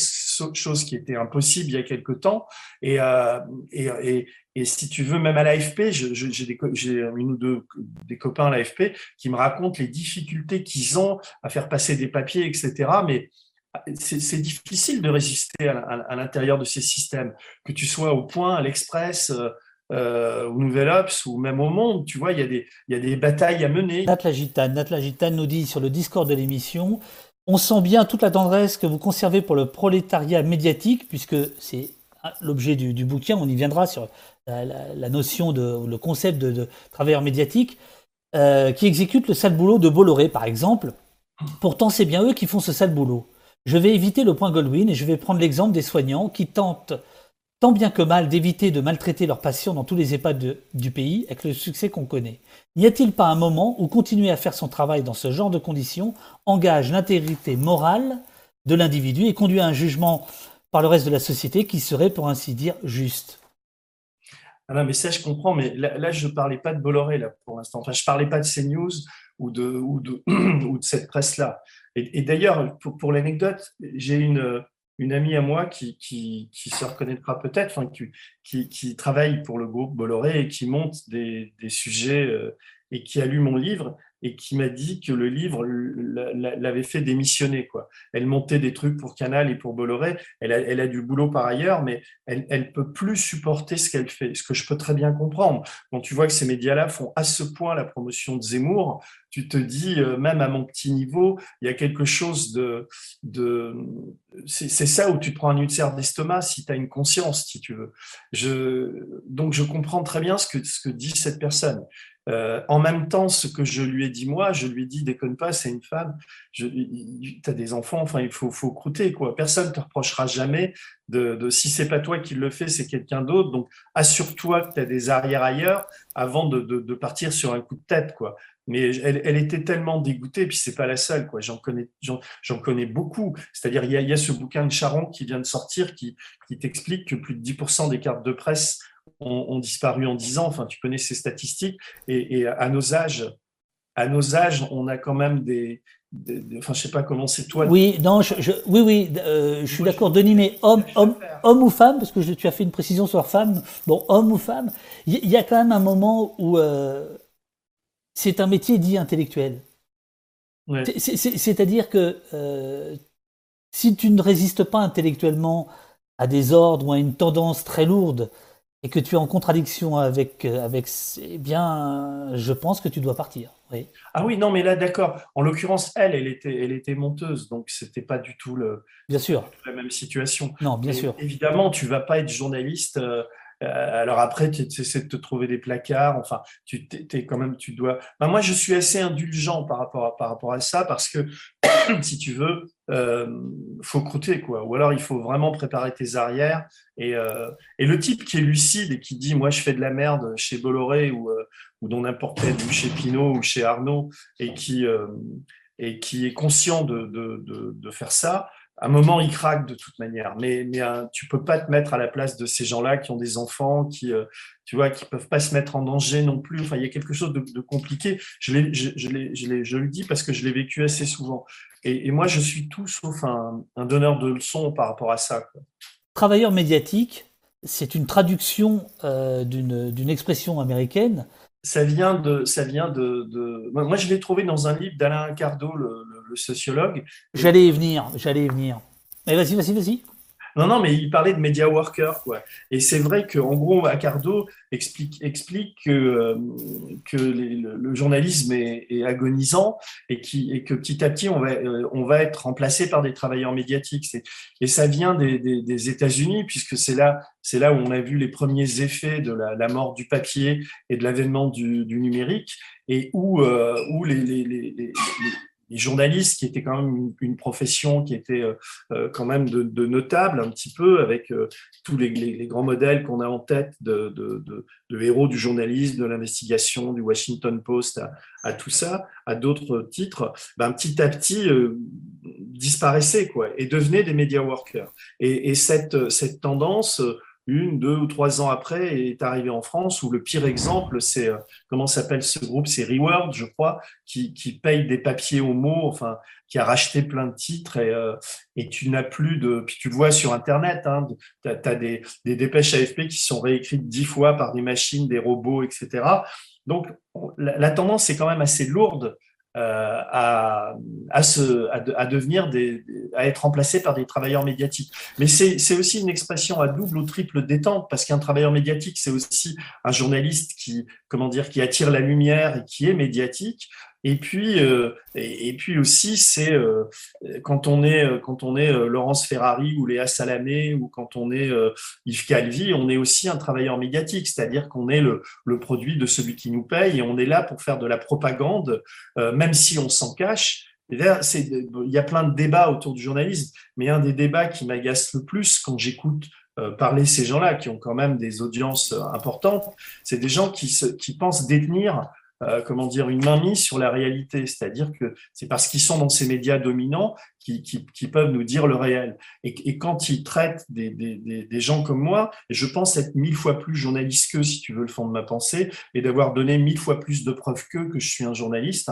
chose qui était impossible il y a quelque temps. Et, euh, et, si tu veux, même à l'AFP, j'ai une ou deux des copains à l'AFP qui me racontent les difficultés qu'ils ont à faire passer des papiers, etc. Mais c'est difficile de résister à, à l'intérieur de ces systèmes, que tu sois au point, à l'Express, euh, au Nouvel Ops ou même au Monde, tu vois, il y, a des, batailles à mener. Nat nous dit sur le Discord de l'émission On sent bien toute la tendresse que vous conservez pour le prolétariat médiatique, puisque c'est l'objet du, bouquin, on y viendra sur la, notion de le concept de, de travailleur médiatique, euh, qui exécute le sale boulot de Bolloré, par exemple. Pourtant, c'est bien eux qui font ce sale boulot. Je vais éviter le point Goldwyn et je vais prendre l'exemple des soignants qui tentent tant bien que mal d'éviter de maltraiter leurs patients dans tous les EHPAD du pays avec le succès qu'on connaît. N'y a-t-il pas un moment où continuer à faire son travail dans ce genre de conditions engage l'intégrité morale de l'individu et conduit à un jugement par le reste de la société qui serait, pour ainsi dire, juste? Ah non, mais ça, je comprends, mais là, je ne parlais pas de Bolloré, là, pour l'instant. Enfin, je ne parlais pas de CNews ou de, ou de, ou de cette presse-là. Et, d'ailleurs, pour, pour l'anecdote, j'ai une, une amie à moi qui, se reconnaîtra peut-être, enfin, qui, qui, travaille pour le groupe Bolloré et qui monte des, des sujets euh, et qui a lu mon livre et qui m'a dit que le livre l'avait fait démissionner. Quoi. Elle montait des trucs pour Canal et pour Bolloré. Elle a, du boulot par ailleurs, mais elle ne peut plus supporter ce qu'elle fait, ce que je peux très bien comprendre. Quand tu vois que ces médias-là font à ce point la promotion de Zemmour, tu te dis, euh, même à mon petit niveau, il y a quelque chose de... c'est ça où tu te prends un ulcère d'estomac si tu as une conscience, si tu veux. Donc je comprends très bien ce que dit cette personne. Euh, en même temps, ce que je lui ai dit moi, je lui ai dit déconne pas, c'est une femme. Tu as des enfants, enfin il faut, faut croûter quoi. Personne te reprochera jamais de, de si c'est pas toi qui le fais, c'est quelqu'un d'autre. Donc assure-toi que tu as des arrières ailleurs avant de, de, de, partir sur un coup de tête quoi. Mais elle, elle était tellement dégoûtée, puis c'est pas la seule quoi. J'en connais, j'en connais beaucoup. C'est-à-dire il y a, y a ce bouquin de Charon qui vient de sortir qui, qui t'explique que plus de 10% des cartes de presse ont, disparu en 10 ans. Enfin, tu connais ces statistiques. Et, à nos âges, à nos âges, on a quand même des, enfin, je sais pas comment c'est toi. Oui, non, je, oui, oui, euh, je suis d'accord, Denis, mais homme, homme, homme ou femme, parce que tu as fait une précision sur femme. Bon, homme ou femme, il y, a quand même un moment où euh, c'est un métier dit intellectuel. C'est-à-dire que euh, si tu ne résistes pas intellectuellement à des ordres ou à une tendance très lourde et que tu es en contradiction avec, euh, avec eh bien, je pense que tu dois partir. Oui. Ah oui, non, mais là, d'accord. En l'occurresse, elle, elle était, elle était monteuse, donc c'était pas du tout le, bien sûr. la même situation. Non, bien sûr. Évidemment, tu vas pas être journaliste. Euh, alors après, tu essaies de te trouver des placards. Enfin, tu es, quand même, tu dois. Ben, moi, je suis assez indulgent par rapport à, ça parce que si tu veux, euh, faut croûter quoi. Ou alors il faut vraiment préparer tes arrières. Et, euh, et, le type qui est lucide et qui dit moi je fais de la merde chez Bolloré ou, euh, dans n'importe quel, ou chez Pinot ou chez Arnaud et qui euh, est conscient de faire ça, à un moment, il craque de toute manière. Mais, mais euh, tu peux pas te mettre à la place de ces gens-là qui ont des enfants, qui, euh, tu vois, qui peuvent pas se mettre en danger non plus. Enfin, il y a quelque chose de, compliqué. Je, je, je, je, le dis parce que je l'ai vécu assez souvent. Et, moi, je suis tout sauf un, donneur de leçons par rapport à ça. Travailleur médiatique, c'est une traduction euh, d'une expression américaine ça vient de, ça vient de, Moi, je l'ai trouvé dans un livre d'Alain Cardo, le, le sociologue. J'allais y venir, j'allais y venir. Mais vas-y, vas-y, vas-y. Non, non, mais il parlait de media worker, quoi. Et c'est vrai qu'en gros, Accardo explique, explique que, euh, que le, journalisme est, agonisant et, qui, et que petit à petit, on va, euh, on va être remplacé par des travailleurs médiatiques. Et ça vient des, des, États-Unis, puisque c'est là, c'est là où on a vu les premiers effets de la, mort du papier et de l'avènement du, du, numérique, et où, euh, où les, les, les les journalistes, qui étaient quand même une, profession qui était euh, euh, quand même de, notable un petit peu, avec euh, tous les, grands modèles qu'on a en tête de, de, héros du journalisme, de l'investigation, du Washington Post, à, tout ça, à d'autres titres, ben, petit à petit disparaissaient quoi, et devenaient des media workers. Et, et cette, cette tendance une, deux ou trois ans après, est arrivé en France, où le pire exemple, c'est, euh, comment s'appelle ce groupe? C'est Reward, je crois, qui, qui paye des papiers mot, enfin, qui a racheté plein de titres et, euh, et tu n'as plus de... Puis tu le vois sur Internet, hein, tu as, des, des dépêches AFP qui sont réécrites dix fois par des machines, des robots, etc. Donc, la, la tendance est quand même assez lourde à, à, se, à, devenir des, à être remplacé par des travailleurs médiatiques. Mais c'est aussi une expression à double ou triple détente parce qu'un travailleur médiatique, c'est aussi un journaliste qui, comment dire, qui attire la lumière et qui est médiatique. Et puis, euh, et, puis aussi, c'est euh, quand on est euh, quand on est Laurence Ferrari ou Léa Salamé ou quand on est Yves Calvi, on est aussi un travailleur médiatique, c'est-à-dire qu'on est le, produit de celui qui nous paye et on est là pour faire de la propagande, même si on s'en cache. il y a plein de débats autour du journalisme, mais un des débats qui m'agace le plus quand j'écoute parler ces gens-là, qui ont quand même des audiences importantes, c'est des gens qui pensent détenir euh, comment dire, une mainmise sur la réalité. C'est-à-dire que c'est parce qu'ils sont dans ces médias dominants qui, peuvent nous dire le réel. Et, quand ils traitent des, des, gens comme moi, je pense être mille fois plus journaliste qu'eux, si tu veux le fond de ma pensée, et d'avoir donné mille fois plus de preuves qu'eux que je suis un journaliste,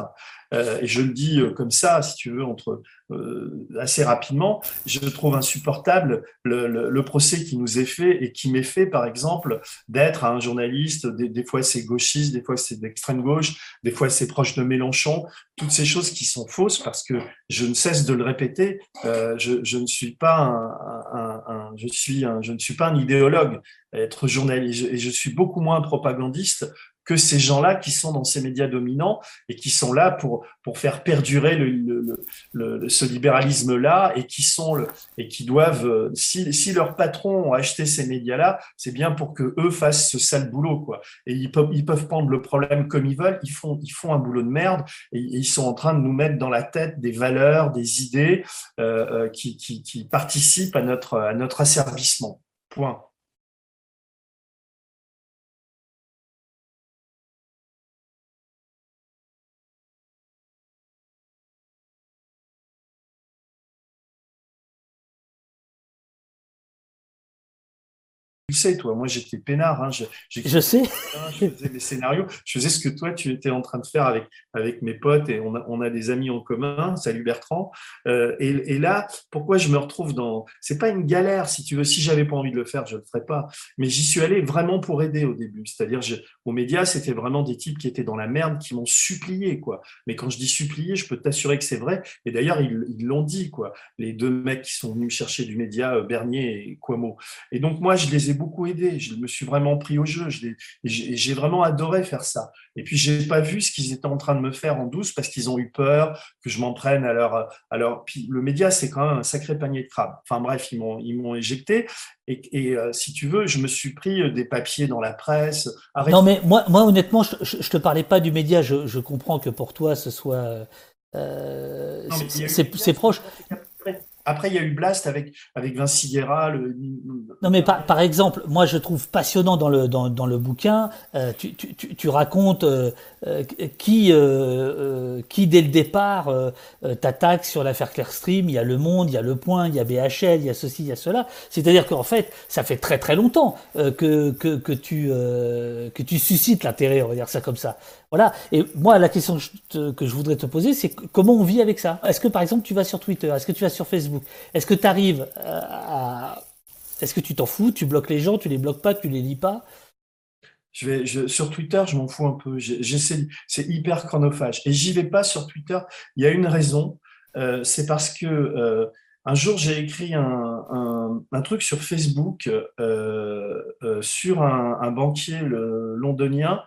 et je le dis euh, comme ça, si tu veux, entre euh, assez rapidement, je trouve insupportable le, le, procès qui nous est fait et qui m'est fait, par exemple, d'être un journaliste. Des, des fois, c'est gauchiste, des fois, c'est d'extrême gauche, des fois, c'est proche de Mélenchon. Toutes ces choses qui sont fausses parce que je ne cesse de le répéter. je, je, ne suis pas un, un, un je suis un, je ne suis pas un idéologue. Être journaliste et je suis beaucoup moins propagandiste que ces gens-là qui sont dans ces médias dominants et qui sont là pour, pour faire perdurer le, le, ce libéralisme-là et qui sont le, et qui doivent, euh, si, si leurs patrons ont acheté ces médias-là, c'est bien pour que eux fassent ce sale boulot, quoi. Et ils peuvent, ils peuvent prendre le problème comme ils veulent, ils font, ils font un boulot de merde et, ils sont en train de nous mettre dans la tête des valeurs, des idées euh, euh qui, qui, qui participent à notre, à notre asservissement. Point. Tu sais, toi, moi j'étais peinard. Hein, je, je sais. Je faisais des scénarios. Je faisais ce que toi tu étais en train de faire avec, avec mes potes et on a, on a des amis en commun. Salut Bertrand. Euh, et, et, là, pourquoi je me retrouve dans. C'est pas une galère, si tu veux. Si j'avais pas envie de le faire, je le ferais pas. Mais j'y suis allé vraiment pour aider au début. C'est-à-dire, aux médias, c'était vraiment des types qui étaient dans la merde, qui m'ont supplié, quoi. Mais quand je dis supplié, je peux t'assurer que c'est vrai. Et d'ailleurs, ils l'ont dit, quoi. Les deux mecs qui sont venus me chercher du média, euh, Bernier et Quamo. Et donc, moi, je les ai beaucoup aidé. Je me suis vraiment pris au jeu. J'ai vraiment adoré faire ça. Et puis, j'ai pas vu ce qu'ils étaient en train de me faire en douce parce qu'ils ont eu peur que je m'en prenne à leur. À Puis, le média, c'est quand même un sacré panier de crabes. Enfin, bref, ils m'ont éjecté. Et, euh, si tu veux, je me suis pris euh, des papiers dans la presse. Non, mais moi, moi honnêtement, je, je, te parlais pas du média. Je, je comprends que pour toi, ce soit. Euh, c'est proche. Après, il y a eu Blast avec, avec Vinci Guerra. Le... Non, mais par, par, exemple, moi, je trouve passionnant dans le, dans, dans le bouquin, euh, tu, tu, tu, racontes euh, euh qui, qui, dès le départ, t'attaque sur l'affaire Clearstream. Il y a Le Monde, il y a Le Point, il y a BHL, il y a ceci, il y a cela. C'est-à-dire qu'en fait, ça fait très très longtemps que, que, que, tu, que tu suscites l'intérêt, on va dire ça comme ça. Voilà. Et moi, la question que je voudrais te poser, c'est comment on vit avec ça? Est-ce que, par exemple, tu vas sur Twitter? Est-ce que tu vas sur Facebook? Est-ce que tu arrives à... Est-ce que tu t'en fous Tu bloques les gens Tu les bloques pas Tu les lis pas? Je vais, sur Twitter, je m'en fous un peu. C'est hyper chronophage. Et j'y vais pas sur Twitter. Il y a une raison. Euh, c'est parce que euh, un jour, j'ai écrit un, truc sur Facebook euh, euh sur un, banquier londonien,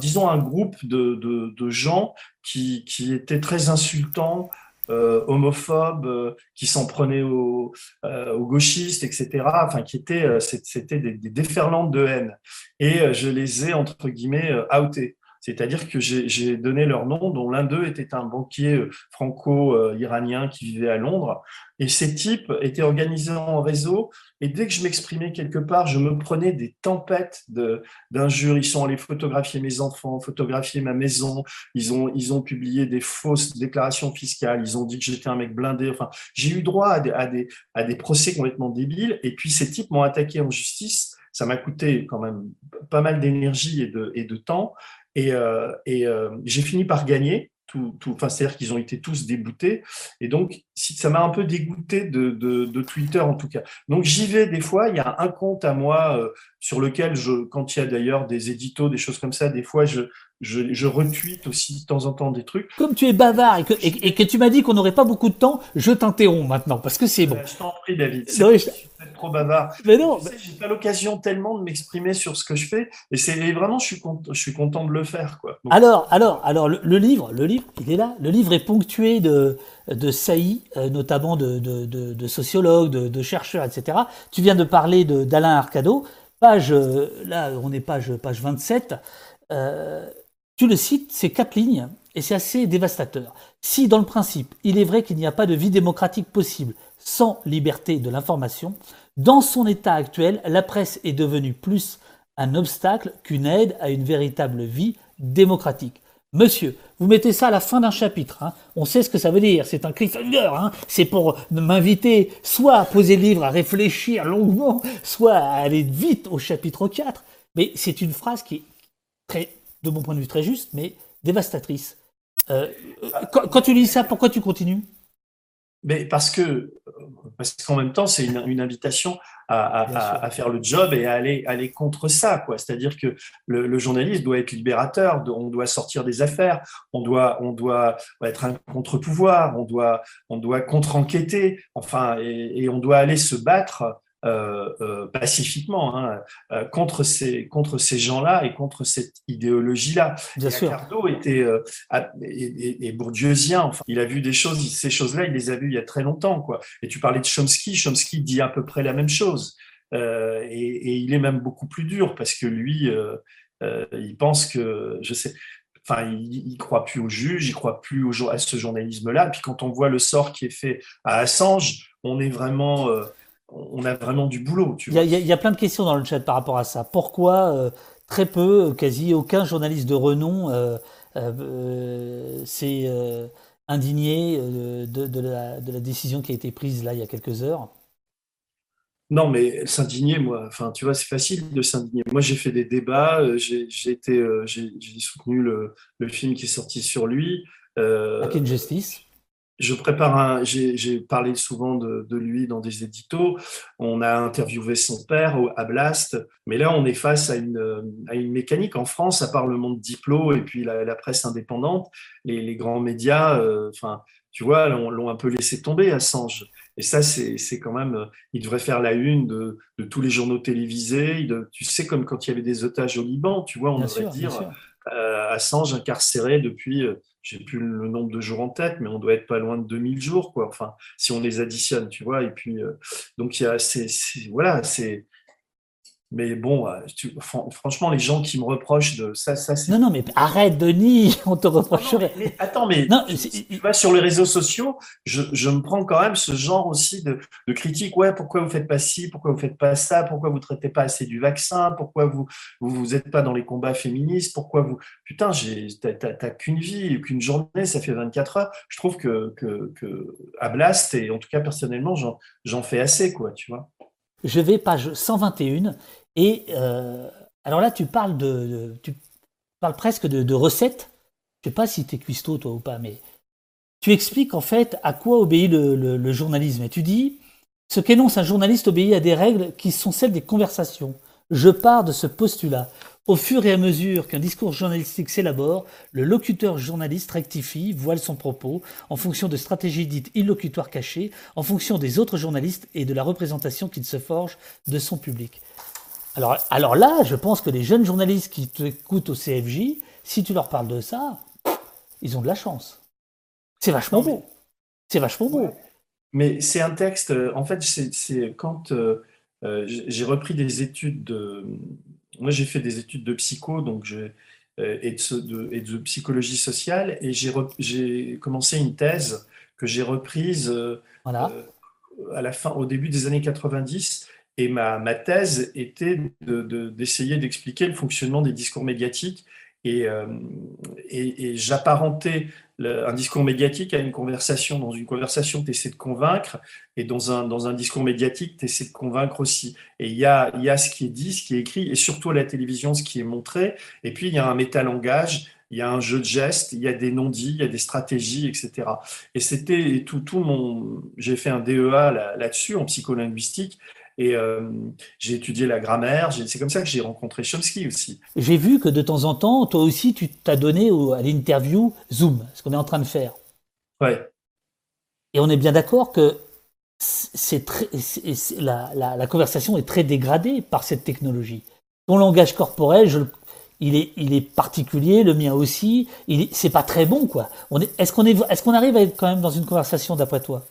disons un groupe de, gens qui étaient très insultants euh, homophobes, euh, qui s'en prenaient aux, euh, gauchistes, etc. Enfin, qui étaient, c'était des, des, déferlantes de haine. Et je les ai entre guillemets outés. C'est-à-dire que j'ai donné leur nom, dont l'un d'eux était un banquier franco-iranien qui vivait à Londres. Et ces types étaient organisés en réseau. Et dès que je m'exprimais quelque part, je me prenais des tempêtes d'injures. Ils sont allés photographier mes enfants, photographier ma maison. Ils ont, ils ont publié des fausses déclarations fiscales. Ils ont dit que j'étais un mec blindé. Enfin, j'ai eu droit à des, à, des, à des procès complètement débiles. Et puis ces types m'ont attaqué en justice. Ça m'a coûté quand même pas mal d'énergie et de, et de temps. Et, euh, et euh, j'ai fini par gagner. Tout, tout, enfin, c'est-à-dire qu'ils ont été tous déboutés. Et donc, ça m'a un peu dégoûté de, de, de, Twitter, en tout cas. Donc, j'y vais des fois. Il y a un compte à moi euh, sur lequel, je, quand il y a d'ailleurs des éditos, des choses comme ça, des fois, je, je, je retweete aussi de temps en temps des trucs. Comme tu es bavard et que, et, que tu m'as dit qu'on n'aurait pas beaucoup de temps, je t'interromps maintenant parce que c'est bon. Je t'en prie, David. C'est trop bavard. Mais non. J'ai pas l'occasion tellement de m'exprimer sur ce que je fais et c'est vraiment, je suis, content, je suis content de le faire. Quoi. Donc... Alors, alors, alors le, livre, le livre, il est là. Le livre est ponctué de, de saillies, euh, notamment de, de, de, de sociologues, de, de, chercheurs, etc. Tu viens de parler d'Alain Arcado. Page, euh, là, on est page, page 27. Euh, tu le cites, c'est quatre lignes, et c'est assez dévastateur. Si, dans le principe, il est vrai qu'il n'y a pas de vie démocratique possible sans liberté de l'information, dans son état actuel, la presse est devenue plus un obstacle qu'une aide à une véritable vie démocratique. Monsieur, vous mettez ça à la fin d'un chapitre. Hein. On sait ce que ça veut dire. C'est un cliffhanger. Hein. C'est pour m'inviter soit à poser le livre, à réfléchir longuement, soit à aller vite au chapitre 4. Mais c'est une phrase qui est très de mon point de vue très juste, mais dévastatrice. Euh, quand, tu lis ça, pourquoi tu continues? Mais parce que parce qu'en même temps c'est une, une, invitation à, à, à, faire le job et à aller aller contre ça quoi. C'est-à-dire que le, le, journaliste doit être libérateur on doit sortir des affaires on doit on doit être un contre-pouvoir on doit on doit contre-enquêter enfin et, et, on doit aller se battre pacifiquement hein, euh, contre ces contre ces gens-là et contre cette idéologie-là. Bien sûr. Ricardo était euh, et, et, bourdieusien. Enfin, il a vu des choses. Ces choses-là, il les a vues il y a très longtemps, quoi. Et tu parlais de Chomsky. Chomsky dit à peu près la même chose. Euh, et, et, il est même beaucoup plus dur parce que lui, il pense que je sais. Enfin, il, il croit plus aux juges, il croit plus au, à ce journalisme-là. Puis quand on voit le sort qui est fait à Assange, on est vraiment on a vraiment du boulot. Il y, y, a plein de questions dans le chat par rapport à ça. Pourquoi euh, très peu, quasi aucun journaliste de renom euh, euh, s'est euh, indigné de, de, la, de, la, décision qui a été prise là il y a quelques heures? Non, mais s'indigner, moi, enfin, tu vois, c'est facile de s'indigner. Moi, j'ai fait des débats, j'ai été, j'ai soutenu le, le, film qui est sorti sur lui. Euh, Justice je prépare un, j'ai parlé souvent de, de, lui dans des éditos. On a interviewé son père à Blast, mais là on est face à une, à une mécanique en France, à part le monde diplo et puis la, la presse indépendante, les, les grands médias, euh, enfin, tu vois, l'ont un peu laissé tomber Assange. Et ça, c'est quand même, il devrait faire la une de, de tous les journaux télévisés. De, tu sais, comme quand il y avait des otages au Liban, tu vois, on bien devrait sûr, dire euh, Assange incarcéré depuis euh, j'ai plus le nombre de jours en tête, mais on doit être pas loin de 2000 jours, quoi. Enfin, si on les additionne, tu vois. Et puis, euh, donc il y a, c'est, voilà, c'est, mais bon, euh, tu, franchement, les gens qui me reprochent de ça, ça c'est. Non, non, mais arrête, Denis, on te reprocherait. mais, attends, mais non, tu, tu vas sur les réseaux sociaux, je, je, me prends quand même ce genre aussi de, de critique. Ouais, pourquoi vous faites pas ci, pourquoi vous faites pas ça, pourquoi vous traitez pas assez du vaccin, pourquoi vous vous, vous êtes pas dans les combats féministes, pourquoi vous. Putain, j'ai, t'as, qu'une vie, qu'une journée, ça fait 24 heures. Je trouve que, que, que à Blast, et en tout cas personnellement, j'en, j'en fais assez, quoi, tu vois. Je vais page 121 et euh, alors là tu parles de, tu parles presque de, recettes. Je sais pas si tu es cuistot toi ou pas, mais tu expliques en fait à quoi obéit le journalisme et tu dis ce qu'énonce un journaliste obéit à des règles qui sont celles des conversations. Je pars de ce postulat. Au fur et à mesure qu'un discours journalistique s'élabore, le locuteur journaliste rectifie, voile son propos, en fonction de stratégies dites illocutoires cachées, en fonction des autres journalistes et de la représentation qu'il se forge de son public. Alors, alors là, je pense que les jeunes journalistes qui t'écoutent au CFJ, si tu leur parles de ça, ils ont de la chance. C'est vachement beau. C'est vachement beau. Mais c'est un texte, euh, en fait, c'est quand euh, euh, j'ai repris des études de. Moi, j'ai fait des études de psycho, donc je, et, de, et, de, psychologie sociale, et j'ai commencé une thèse que j'ai reprise voilà. à la fin, au début des années 90. Et ma, ma thèse était d'essayer de, d'expliquer le fonctionnement des discours médiatiques et, et, et j'apparentais un discours médiatique à une conversation. Dans une conversation, tu essaies de convaincre, et dans un, dans un discours médiatique, tu essaies de convaincre aussi. Et il y a, y a ce qui est dit, ce qui est écrit, et surtout à la télévision, ce qui est montré. Et puis, il y a un métalangage, il y a un jeu de gestes, il y a des non-dits, il y a des stratégies, etc. Et c'était tout, tout mon. J'ai fait un DEA là-dessus, en psycholinguistique, et euh, j'ai étudié la grammaire. C'est comme ça que j'ai rencontré Chomsky aussi. J'ai vu que de temps en temps, toi aussi, tu t'as donné à l'interview Zoom, ce qu'on est en train de faire. Ouais. Et on est bien d'accord que c'est très, la, la, la, conversation est très dégradée par cette technologie. Ton langage corporel, je, il, est, il est particulier, le mien aussi. C'est pas très bon, quoi. Est-ce qu'on est, est, qu'on arrive à être quand même dans une conversation d'après toi?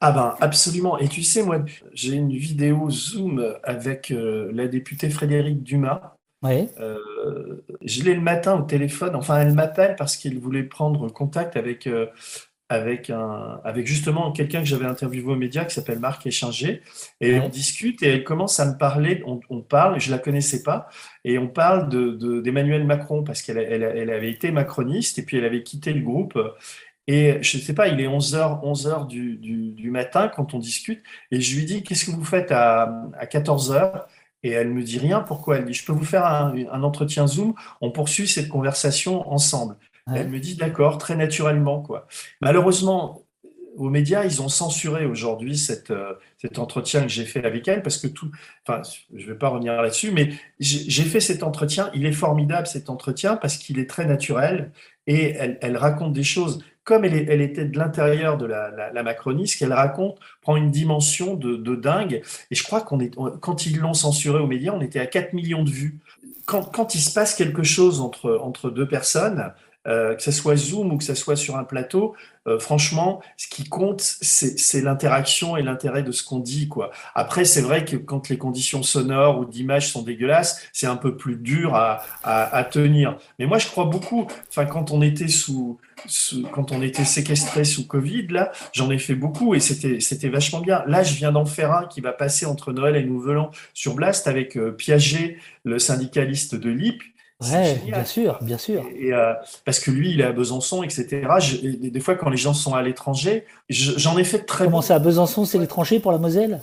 Ah ben absolument. Et tu sais, moi, j'ai une vidéo Zoom avec euh, la députée Frédéric Dumas. Ouais. Euh, je l'ai le matin au téléphone. Enfin, elle m'appelle parce qu'elle voulait prendre contact avec, euh, avec, un, avec justement quelqu'un que j'avais interviewé aux médias qui s'appelle Marc Échinger. Et on discute et elle commence à me parler. On, on parle, je la connaissais pas, et on parle de, d'Emmanuel Macron parce qu'elle elle, elle avait été macroniste et puis elle avait quitté le groupe. Et je ne sais pas, il est 11h, 11h du, du, matin quand on discute. Et je lui dis, qu'est-ce que vous faites à, à 14h Et elle me dit rien. Pourquoi? Elle dit, je peux vous faire un, un entretien Zoom? On poursuit cette conversation ensemble. Elle me dit, d'accord, très naturellement. quoi. Malheureusement, aux médias, ils ont censuré aujourd'hui cette, euh, cet entretien que j'ai fait avec elle parce que tout, enfin, je ne vais pas revenir là-dessus, mais j'ai fait cet entretien. Il est formidable cet entretien parce qu'il est très naturel et elle, elle, raconte des choses comme elle, elle était de l'intérieur de la, la, Macronie, ce qu'elle raconte prend une dimension de, de, dingue. Et je crois qu'on est, quand ils l'ont censuré aux médias, on était à 4 millions de vues. Quand, quand il se passe quelque chose entre, entre deux personnes, euh, que ce soit Zoom ou que ce soit sur un plateau, euh, franchement, ce qui compte, c'est l'interaction et l'intérêt de ce qu'on dit. quoi. Après, c'est vrai que quand les conditions sonores ou d'image sont dégueulasses, c'est un peu plus dur à, tenir. Mais moi, je crois beaucoup, quand on était sous, sous quand on était séquestré sous Covid, là, j'en ai fait beaucoup et c'était vachement bien. Là, je viens d'en faire un qui va passer entre Noël et Nouvel An sur Blast avec euh, Piaget, le syndicaliste de l'IP, Ouais, bien sûr, bien sûr. Et, euh, parce que lui, il est à Besançon, etc. des fois, quand les gens sont à l'étranger, j'en ai fait très. Comment ça, à Besançon, c'est l'étranger pour la Moselle?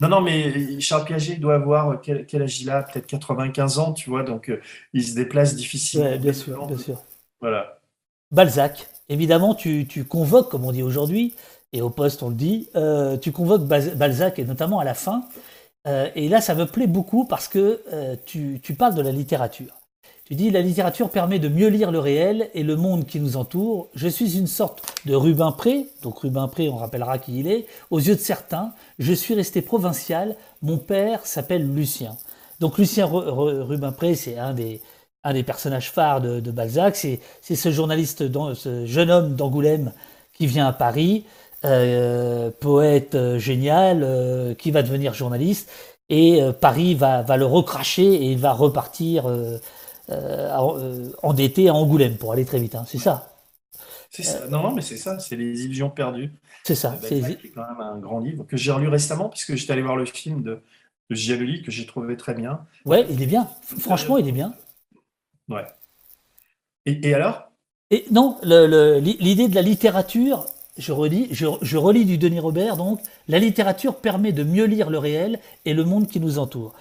Non, non, mais Charles Piaget doit avoir quel, quel âge il a? Peut-être 95 ans, tu vois, donc euh, il se déplace difficilement. Ouais, bien sûr, bien sûr. Voilà. Balzac, évidemment, tu, tu convoques, comme on dit aujourd'hui, et au poste on le dit, euh, tu convoques Balzac, et notamment à la fin. Euh, et là, ça me plaît beaucoup parce que euh, tu, tu parles de la littérature. Tu dis la littérature permet de mieux lire le réel et le monde qui nous entoure. Je suis une sorte de Rubempré, donc Rubempré, on rappellera qui il est. Aux yeux de certains, je suis resté provincial. Mon père s'appelle Lucien. Donc Lucien Rubempré, c'est un des, un des personnages phares de, Balzac. C'est ce journaliste, ce jeune homme d'Angoulême qui vient à Paris, euh, poète euh, génial, euh, qui va devenir journaliste. Et Paris va, va le recracher et va repartir endetté à Angoulême pour aller très vite. Hein. C'est ça. C'est ça. Non, non, mais c'est ça. C'est les illusions perdues. C'est ça. C'est quand même un grand livre que j'ai relu récemment puisque j'étais allé voir le film de, de Gialoli que j'ai trouvé très bien. Ouais, il est bien. Franchement, il est bien. Ouais. Et, et alors? Et non, l'idée de la littérature, je relis, je, je, relis du Denis Robert, donc, la littérature permet de mieux lire le réel et le monde qui nous entoure.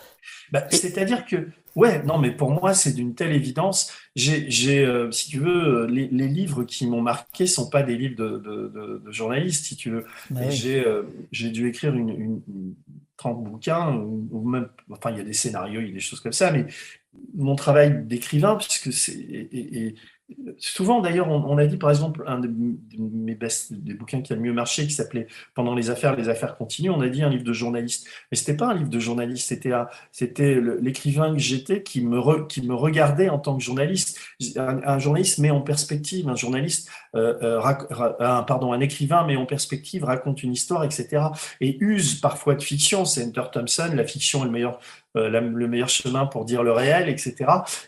Bah, C'est-à-dire que Ouais, non, mais pour moi, c'est d'une telle évidence. J'ai, euh, si tu veux, les, les livres qui m'ont marqué sont pas des livres de, de, de, journalistes, si tu veux. Ouais. J'ai euh, dû écrire une, une, 30 bouquins, ou même, enfin, il y a des scénarios, il y a des choses comme ça, mais mon travail d'écrivain, puisque c'est Souvent, d'ailleurs, on, a dit, par exemple, un de mes des bouquins qui a le mieux marché, qui s'appelait Pendant les affaires, les affaires continuent, on a dit un livre de journaliste. Mais c'était pas un livre de journaliste, c'était l'écrivain que j'étais qui me, qui me regardait en tant que journaliste. Un, journaliste met en perspective, un journaliste, euh, euh, pardon, un écrivain met en perspective, raconte une histoire, etc. Et use parfois de fiction. C'est Hunter Thompson, la fiction est le meilleur euh, le meilleur chemin pour dire le réel, etc.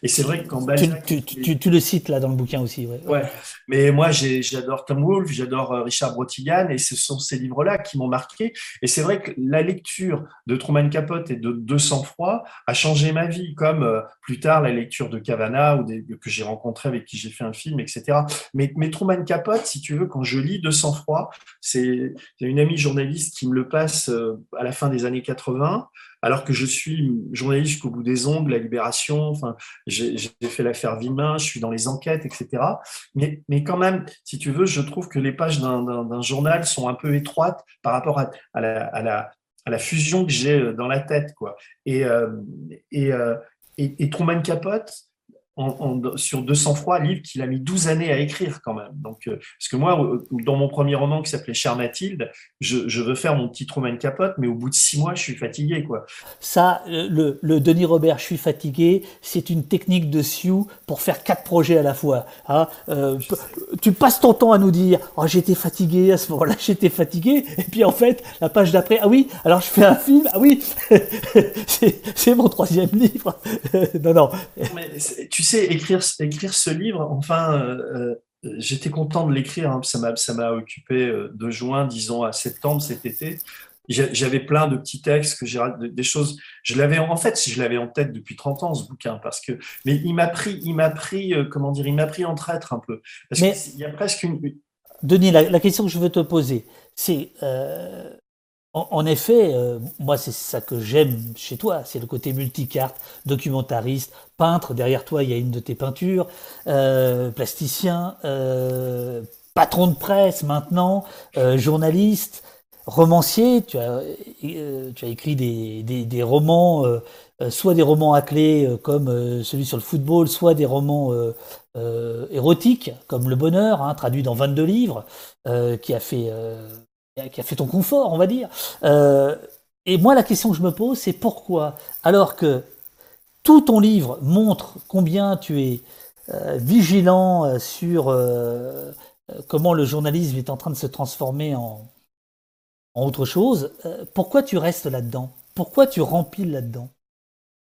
Et c'est vrai que quand tu, tu, tu, le cites là dans le bouquin aussi. Ouais. ouais. Mais moi, j'adore Tom Wolfe, j'adore euh, Richard Brotigan, et ce sont ces livres-là qui m'ont marqué. Et c'est vrai que la lecture de Truman Capote et de 200 froid a changé ma vie, comme euh, plus tard la lecture de Cavana ou des, que j'ai rencontré avec qui j'ai fait un film, etc. Mais, mais Truman Capote, si tu veux, quand je lis 200 froid, c'est une amie journaliste qui me le passe à la fin des années 80 alors que je suis journaliste jusqu'au bout des ongles, la Libération, enfin, j'ai fait l'affaire Vimain, je suis dans les enquêtes, etc. Mais, mais quand même, si tu veux, je trouve que les pages d'un journal sont un peu étroites par rapport à la fusion que j'ai euh, dans la tête. Quoi. Et, euh, et, euh, et, et Truman Capote, sur 200 froid, livre qu'il a mis 12 années à écrire quand même. Donc, euh, parce que moi, dans mon premier roman qui s'appelait Cher Mathilde, je, veux faire mon petit Truman Capote, mais au bout de six mois, je suis fatigué. quoi. Ça, le, Denis Robert, je suis fatigué, c'est une technique de Sioux pour faire quatre projets à la fois. Hein. Euh, tu passes ton temps à nous dire oh, j'étais fatigué, à ce moment-là, j'étais fatigué, et puis en fait, la page d'après, ah oui, alors je fais un film, ah oui, c'est mon troisième livre. non, non. Mais tu sais, écrire, écrire ce livre, enfin, euh, euh, j'étais content de l'écrire. Hein, ça m'a occupé euh, de juin, disons, à septembre cet été. J'avais plein de petits textes que j'ai des choses. Je l'avais en fait, je l'avais en tête depuis 30 ans ce bouquin parce que, mais il m'a pris, il m'a pris, comment dire, il m'a pris en traître un peu. Parce mais, qu'il y a presque une. Denis, la, question que je veux te poser, c'est en, effet, euh, moi c'est ça que j'aime chez toi, c'est le côté multicarte, documentariste, peintre, derrière toi il y a une de tes peintures, euh, plasticien, euh, patron de presse maintenant, journaliste, romancier, tu as, écrit des, des, romans, soit des romans à clé comme celui sur le football, soit des romans érotiques comme Le Bonheur, hein, traduit dans 22 livres, qui a fait qui a fait ton confort, on va dire. Euh, et moi, la question que je me pose, c'est pourquoi, alors que tout ton livre montre combien tu es euh, vigilant euh, sur comment le journalisme est en train de se transformer en, en autre chose, pourquoi tu restes là-dedans? Pourquoi tu remplis là-dedans?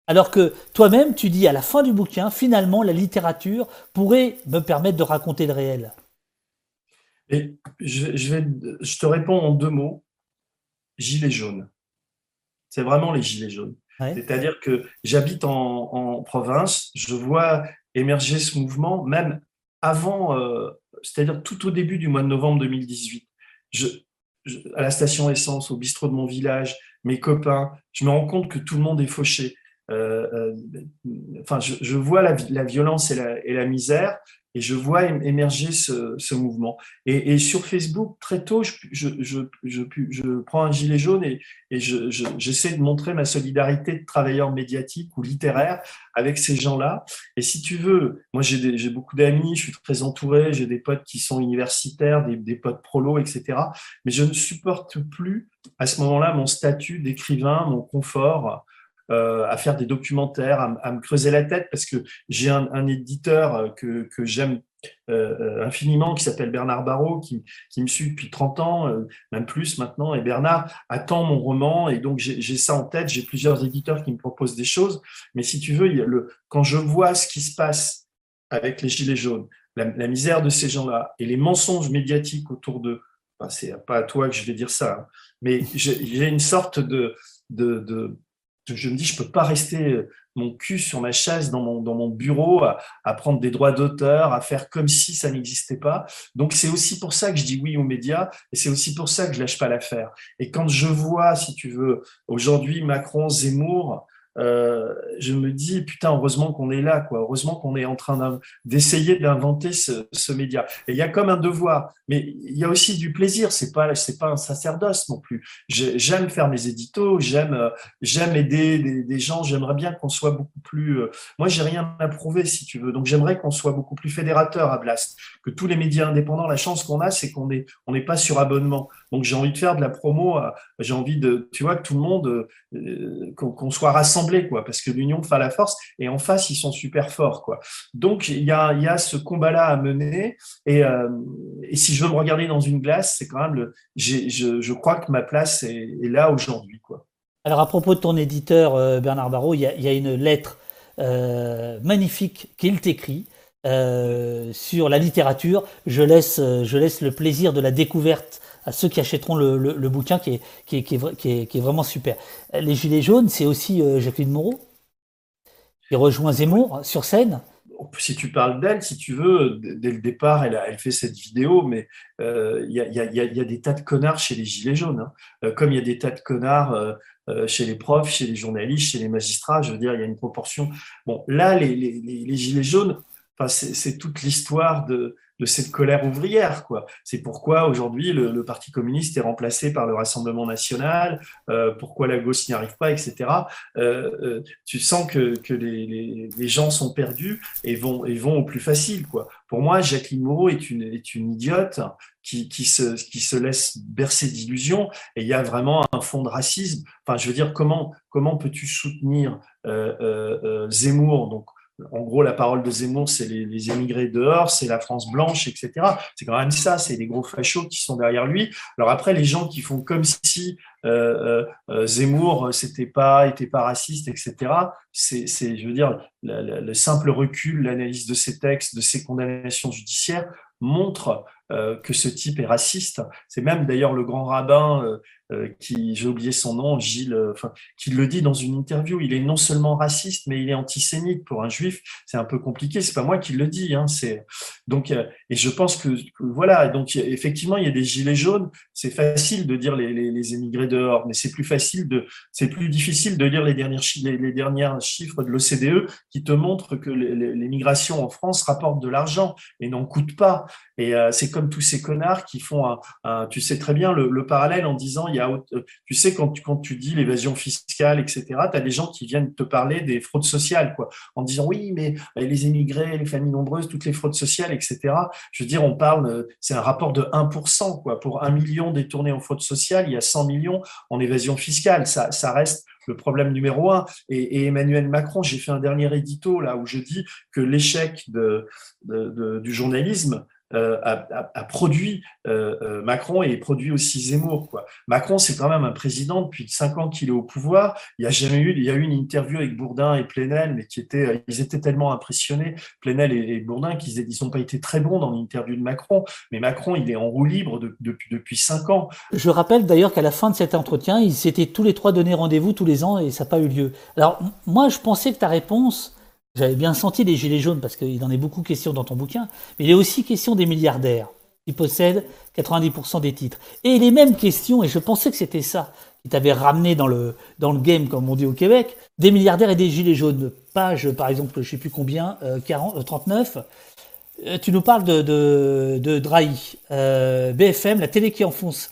Alors que toi-même, tu dis à la fin du bouquin, finalement, la littérature pourrait me permettre de raconter le réel. Et je, vais, je te réponds en deux mots. Gilets jaunes. C'est vraiment les gilets jaunes. C'est-à-dire que j'habite en, province, je vois émerger ce mouvement, même avant, euh, c'est-à-dire tout au début du mois de novembre 2018. Je, à la station essence, au bistrot de mon village, mes copains, je me rends compte que tout le monde est fauché. Euh, euh, enfin, je, vois la, violence et la, et la, misère, et je vois émerger ce, mouvement. Et, sur Facebook, très tôt, je, prends un gilet jaune et, j'essaie de montrer ma solidarité de travailleur médiatique ou littéraire avec ces gens-là. Et si tu veux, moi j'ai beaucoup d'amis, je suis très entouré, j'ai des potes qui sont universitaires, des potes prolos, etc. Mais je ne supporte plus à ce moment-là mon statut d'écrivain, mon confort. Euh, à faire des documentaires, à, me creuser la tête parce que j'ai un, éditeur euh, que, j'aime euh, infiniment qui s'appelle Bernard Barrault, qui, qui, me suit depuis 30 ans, même plus maintenant. Et Bernard attend mon roman et donc j'ai ça en tête. J'ai plusieurs éditeurs qui me proposent des choses. Mais si tu veux, quand je vois ce qui se passe avec les Gilets jaunes, la, misère de ces gens-là et les mensonges médiatiques autour d'eux, enfin, c'est pas à toi que je vais dire ça, hein, mais j'ai une sorte de je me dis, je peux pas rester euh, mon cul sur ma chaise dans mon, dans mon bureau à, prendre des droits d'auteur, à faire comme si ça n'existait pas. Donc, c'est aussi pour ça que je dis oui aux médias et c'est aussi pour ça que je lâche pas l'affaire. Et quand je vois, si tu veux, aujourd'hui Macron, Zemmour, euh, je me dis, putain, heureusement qu'on est là, quoi. Heureusement qu'on est en train d'essayer d'inventer ce, média. Et il y a comme un devoir, mais il y a aussi du plaisir. C'est pas, pas un sacerdoce non plus. J'aime faire mes éditos, j'aime, euh, j'aime aider des, gens. J'aimerais bien qu'on soit beaucoup plus. Euh, moi, j'ai rien à prouver, si tu veux. Donc, j'aimerais qu'on soit beaucoup plus fédérateur à Blast. Que tous les médias indépendants, la chance qu'on a, c'est qu'on est, on n'est pas sur abonnement. Donc, j'ai envie de faire de la promo. J'ai envie de, tu vois, que tout le monde, qu'on soit rassemblé, quoi, parce que l'union fait la force. Et en face, ils sont super forts, quoi. Donc, il y a, y a ce combat-là à mener. Et, euh, et, si je veux me regarder dans une glace, c'est quand même le. Je, je, crois que ma place est, là aujourd'hui, quoi. Alors, à propos de ton éditeur, euh, Bernard Barrault, il y a, y a une lettre euh, magnifique qu'il t'écrit. Sur la littérature, je laisse, je laisse le plaisir de la découverte à ceux qui achèteront le, le, bouquin qui est, qui, est, qui, est, vraiment super. Les Gilets jaunes, c'est aussi euh, Jacqueline Moreau qui rejoint Zemmour sur scène. Si tu parles d'elle, si tu veux, dès le départ, elle, elle fait cette vidéo, mais euh, il y, a, y, a, y, a, des tas de connards chez les Gilets jaunes, hein. euh, comme il y a des tas de connards chez les profs, chez les journalistes, chez les magistrats. Je veux dire, il y a une proportion. Bon, là, les, les, les Gilets jaunes, c'est toute l'histoire de, de cette colère ouvrière. quoi. C'est pourquoi aujourd'hui le, Parti communiste est remplacé par le Rassemblement national, euh, pourquoi la gauche n'y arrive pas, etc. Euh, euh, tu sens que, que les, les, gens sont perdus et vont, et vont au plus facile. quoi. Pour moi, Jacqueline Moreau est une, est une idiote qui, qui, se, qui se laisse bercer d'illusions et il y a vraiment un fond de racisme. Enfin, je veux dire, comment, comment peux-tu soutenir Zemmour donc, en gros, la parole de Zemmour, c'est les, émigrés dehors, c'est la France blanche, etc. C'est quand même ça, c'est les gros fachos qui sont derrière lui. Alors après, les gens qui font comme si euh, euh, Zemmour, c'était pas, était pas raciste, etc. C'est, je veux dire, le simple recul, l'analyse de ces textes, de ces condamnations judiciaires montre euh, que ce type est raciste. C'est même d'ailleurs le grand rabbin euh, euh, qui, j'ai oublié son nom, Gilles, enfin, qui le dit dans une interview. Il est non seulement raciste, mais il est antisémite pour un juif. C'est un peu compliqué. C'est pas moi qui le dis. Hein, c'est donc et je pense que, voilà. Donc effectivement, il y a des gilets jaunes. C'est facile de dire les, les, les émigrés dehors, mais c'est plus facile de, c'est plus difficile de lire les derniers les, les derniers chiffres de l'OCDE qui te montrent que les, migrations en France rapportent de l'argent et n'en coûtent pas. Et c'est comme tous ces connards qui font un, tu sais très bien le, parallèle en disant euh, tu sais quand tu, dis l'évasion fiscale, etc. Tu as des gens qui viennent te parler des fraudes sociales, quoi, en disant oui, mais bah, les émigrés, les familles nombreuses, toutes les fraudes sociales, etc. Je veux dire, on parle, euh, c'est un rapport de 1%, quoi. Pour un million détournés en fraude sociale, il y a 100 millions en évasion fiscale. Ça, reste le problème numéro un. Et, Emmanuel Macron, j'ai fait un dernier édito là où je dis que l'échec du journalisme euh, a, produit euh, euh, Macron et produit aussi Zemmour. Quoi. Macron, c'est quand même un président depuis cinq ans qu'il est au pouvoir. Il y a jamais eu, il y a eu une interview avec Bourdin et Plenel, mais qui était, ils étaient tellement impressionnés, Plenel et, Bourdin, qu'ils n'ont pas été très bons dans l'interview de Macron. Mais Macron, il est en roue libre depuis depuis cinq ans. Je rappelle d'ailleurs qu'à la fin de cet entretien, ils s'étaient tous les trois donné rendez-vous tous les ans et ça n'a pas eu lieu. Alors moi, je pensais que ta réponse j'avais bien senti les gilets jaunes parce qu'il en est beaucoup question dans ton bouquin, mais il est aussi question des milliardaires qui possèdent 90% des titres. Et les mêmes questions, et je pensais que c'était ça qui t'avait ramené dans le, dans le game, comme on dit au Québec, des milliardaires et des gilets jaunes. Page, par exemple, je sais plus combien, 40, 39. Euh, euh, tu nous parles de, de, Drahi, euh, BFM, la télé qui enfonce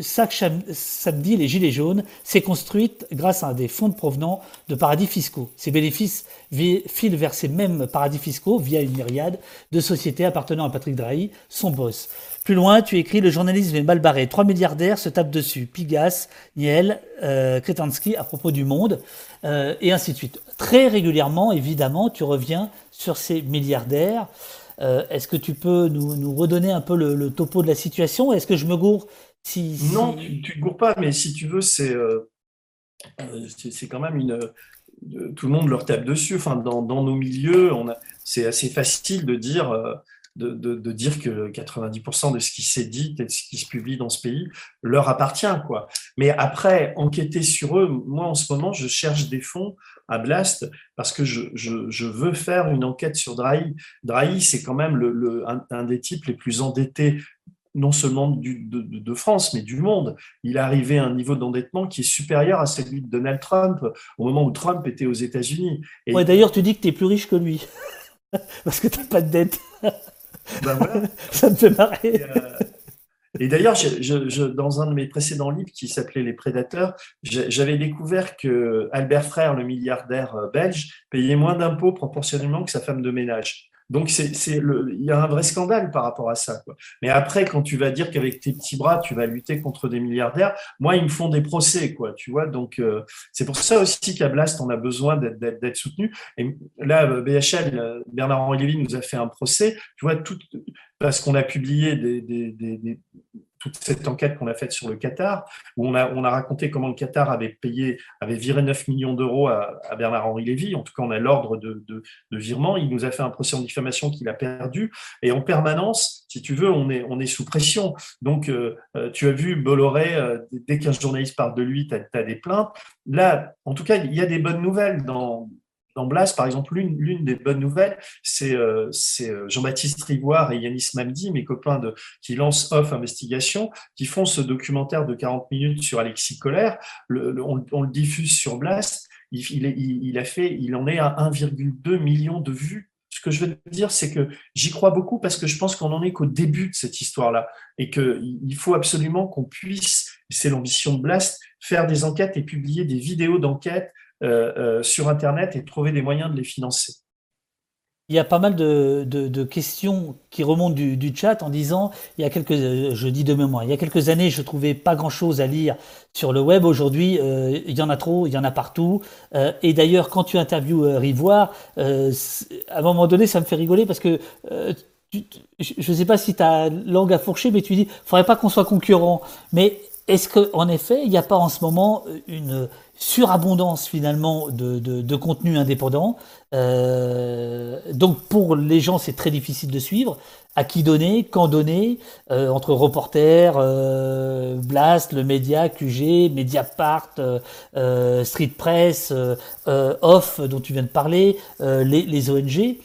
samedi, les Gilets jaunes s'est construite grâce à des fonds provenant de paradis fiscaux. Ces bénéfices filent vers ces mêmes paradis fiscaux via une myriade de sociétés appartenant à Patrick Drahi, son boss. Plus loin, tu écris Le journalisme est mal barré. Trois milliardaires se tapent dessus. Pigas, Niel, euh, Kretansky à propos du monde, euh, et ainsi de suite. Très régulièrement, évidemment, tu reviens sur ces milliardaires. Euh, est-ce que tu peux nous, redonner un peu le, le topo de la situation? Est-ce que je me gourre non, tu ne te gourres pas, mais si tu veux, c'est euh, euh, quand même une. tout le monde leur tape dessus. Enfin, dans, dans nos milieux, c'est assez facile de dire, euh, de, de, dire que 90% de ce qui s'est dit et de ce qui se publie dans ce pays leur appartient. Quoi. Mais après, enquêter sur eux, moi en ce moment, je cherche des fonds à Blast parce que je, je, je veux faire une enquête sur Drahi. Drahi, c'est quand même le, le un, un, des types les plus endettés non seulement de, France, mais du monde. Il est arrivé à un niveau d'endettement qui est supérieur à celui de Donald Trump au moment où Trump était aux États-Unis. Ouais, D'ailleurs, tu dis que tu es plus riche que lui, parce que tu n'as pas de dette. Ben voilà. Ça me fait marrer. Et, d'ailleurs, dans un de mes précédents livres qui s'appelait Les Prédateurs, j'avais découvert que Albert Frère, le milliardaire euh, belge, payait moins d'impôts proportionnellement que sa femme de ménage. Donc, c'est, il y a un vrai scandale par rapport à ça. Quoi. Mais après, quand tu vas dire qu'avec tes petits bras, tu vas lutter contre des milliardaires, moi, ils me font des procès, quoi. Tu vois, donc euh, c'est pour ça aussi qu'à Blast, on a besoin d'être, soutenu. Et là, BHL, Bernard-Henri Lévy nous a fait un procès. Tu vois, tout, parce qu'on a publié des, des, toute cette enquête qu'on a faite sur le Qatar, où on a, on a raconté comment le Qatar avait payé, avait viré 9 millions d'euros à, Bernard-Henri Lévy. En tout cas, on a l'ordre de, de, virement. Il nous a fait un procès en diffamation qu'il a perdu. Et en permanence, si tu veux, on est, on est sous pression. Donc, euh, euh, tu as vu Bolloré, euh, dès qu'un journaliste parle de lui, tu as, des plaintes. Là, en tout cas, il y a des bonnes nouvelles dans, dans Blas, par exemple, l'une des bonnes nouvelles, c'est euh, euh, Jean-Baptiste Rivoire et Yanis Mamdi, mes copains de, qui lancent Off Investigation, qui font ce documentaire de 40 minutes sur Alexis Colère. on, le diffuse sur Blast. Il, il, a fait, il en est à 1,2 million de vues. Ce que je veux dire, c'est que j'y crois beaucoup parce que je pense qu'on n'en est qu'au début de cette histoire-là et qu'il faut absolument qu'on puisse, c'est l'ambition de Blast, faire des enquêtes et publier des vidéos d'enquête euh, euh, sur Internet et trouver des moyens de les financer. Il y a pas mal de, questions qui remontent du, chat en disant, il y a quelques, euh, je dis de mémoire, il y a quelques années, je trouvais pas grand-chose à lire sur le web. Aujourd'hui, il y en a trop, il y en a partout. et d'ailleurs, quand tu interviews Rivoire, à un moment donné, ça me fait rigoler parce que je ne sais pas si ta langue a fourché, mais tu dis, faudrait pas qu'on soit concurrent. Mais est-ce qu'en effet, il n'y a pas en ce moment une surabondance finalement de, de, contenu indépendant euh, Donc pour les gens, c'est très difficile de suivre. À qui donner Quand donner euh, Entre reporters, euh, Blast, le média, QG, Mediapart, Street Press, Off, dont tu viens de parler, les, les ONG.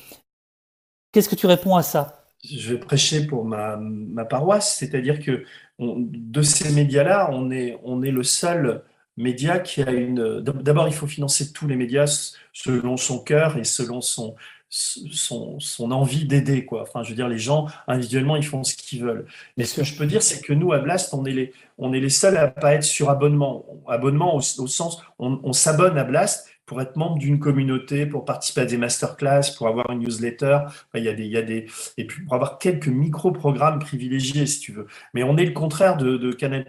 Qu'est-ce que tu réponds à ça? Je vais prêcher pour ma, ma paroisse, c'est-à-dire que de ces médias-là, on est, on est le seul média qui a une. D'abord, il faut financer tous les médias selon son cœur et selon son, son, envie d'aider. Quoi. Enfin, je veux dire, les gens, individuellement, ils font ce qu'ils veulent. Mais ce que je peux dire, c'est que nous, à Blast, on est les, on est les seuls à pas être sur abonnement. Abonnement au, sens, on, on s'abonne à Blast, pour être membre d'une communauté, pour participer à des masterclass, pour avoir une newsletter. et puis pour avoir quelques micro-programmes privilégiés, si tu veux. Mais on est le contraire de, de Canal+.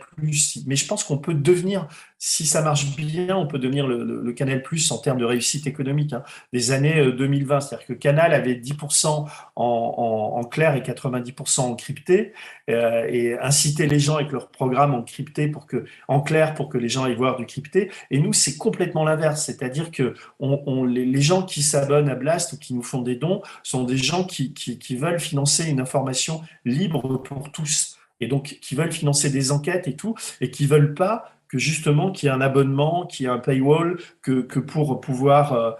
Mais je pense qu'on peut devenir, si ça marche bien, on peut devenir le, Canal+, en termes de réussite économique, hein, des années 2020. Euh, C'est-à-dire que Canal avait 10% en, clair et 90% en crypté, euh, et inciter les gens avec leur programme en crypté pour que, en clair, pour que les gens aillent voir du crypté. Et nous, c'est complètement l'inverse. C'est-à-dire que les, gens qui s'abonnent à Blast ou qui nous font des dons sont des gens qui, veulent financer une information libre pour tous et donc qui veulent financer des enquêtes et tout, et qui veulent pas que justement qu'il y ait un abonnement, qu'il y ait un paywall, que, pour pouvoir euh,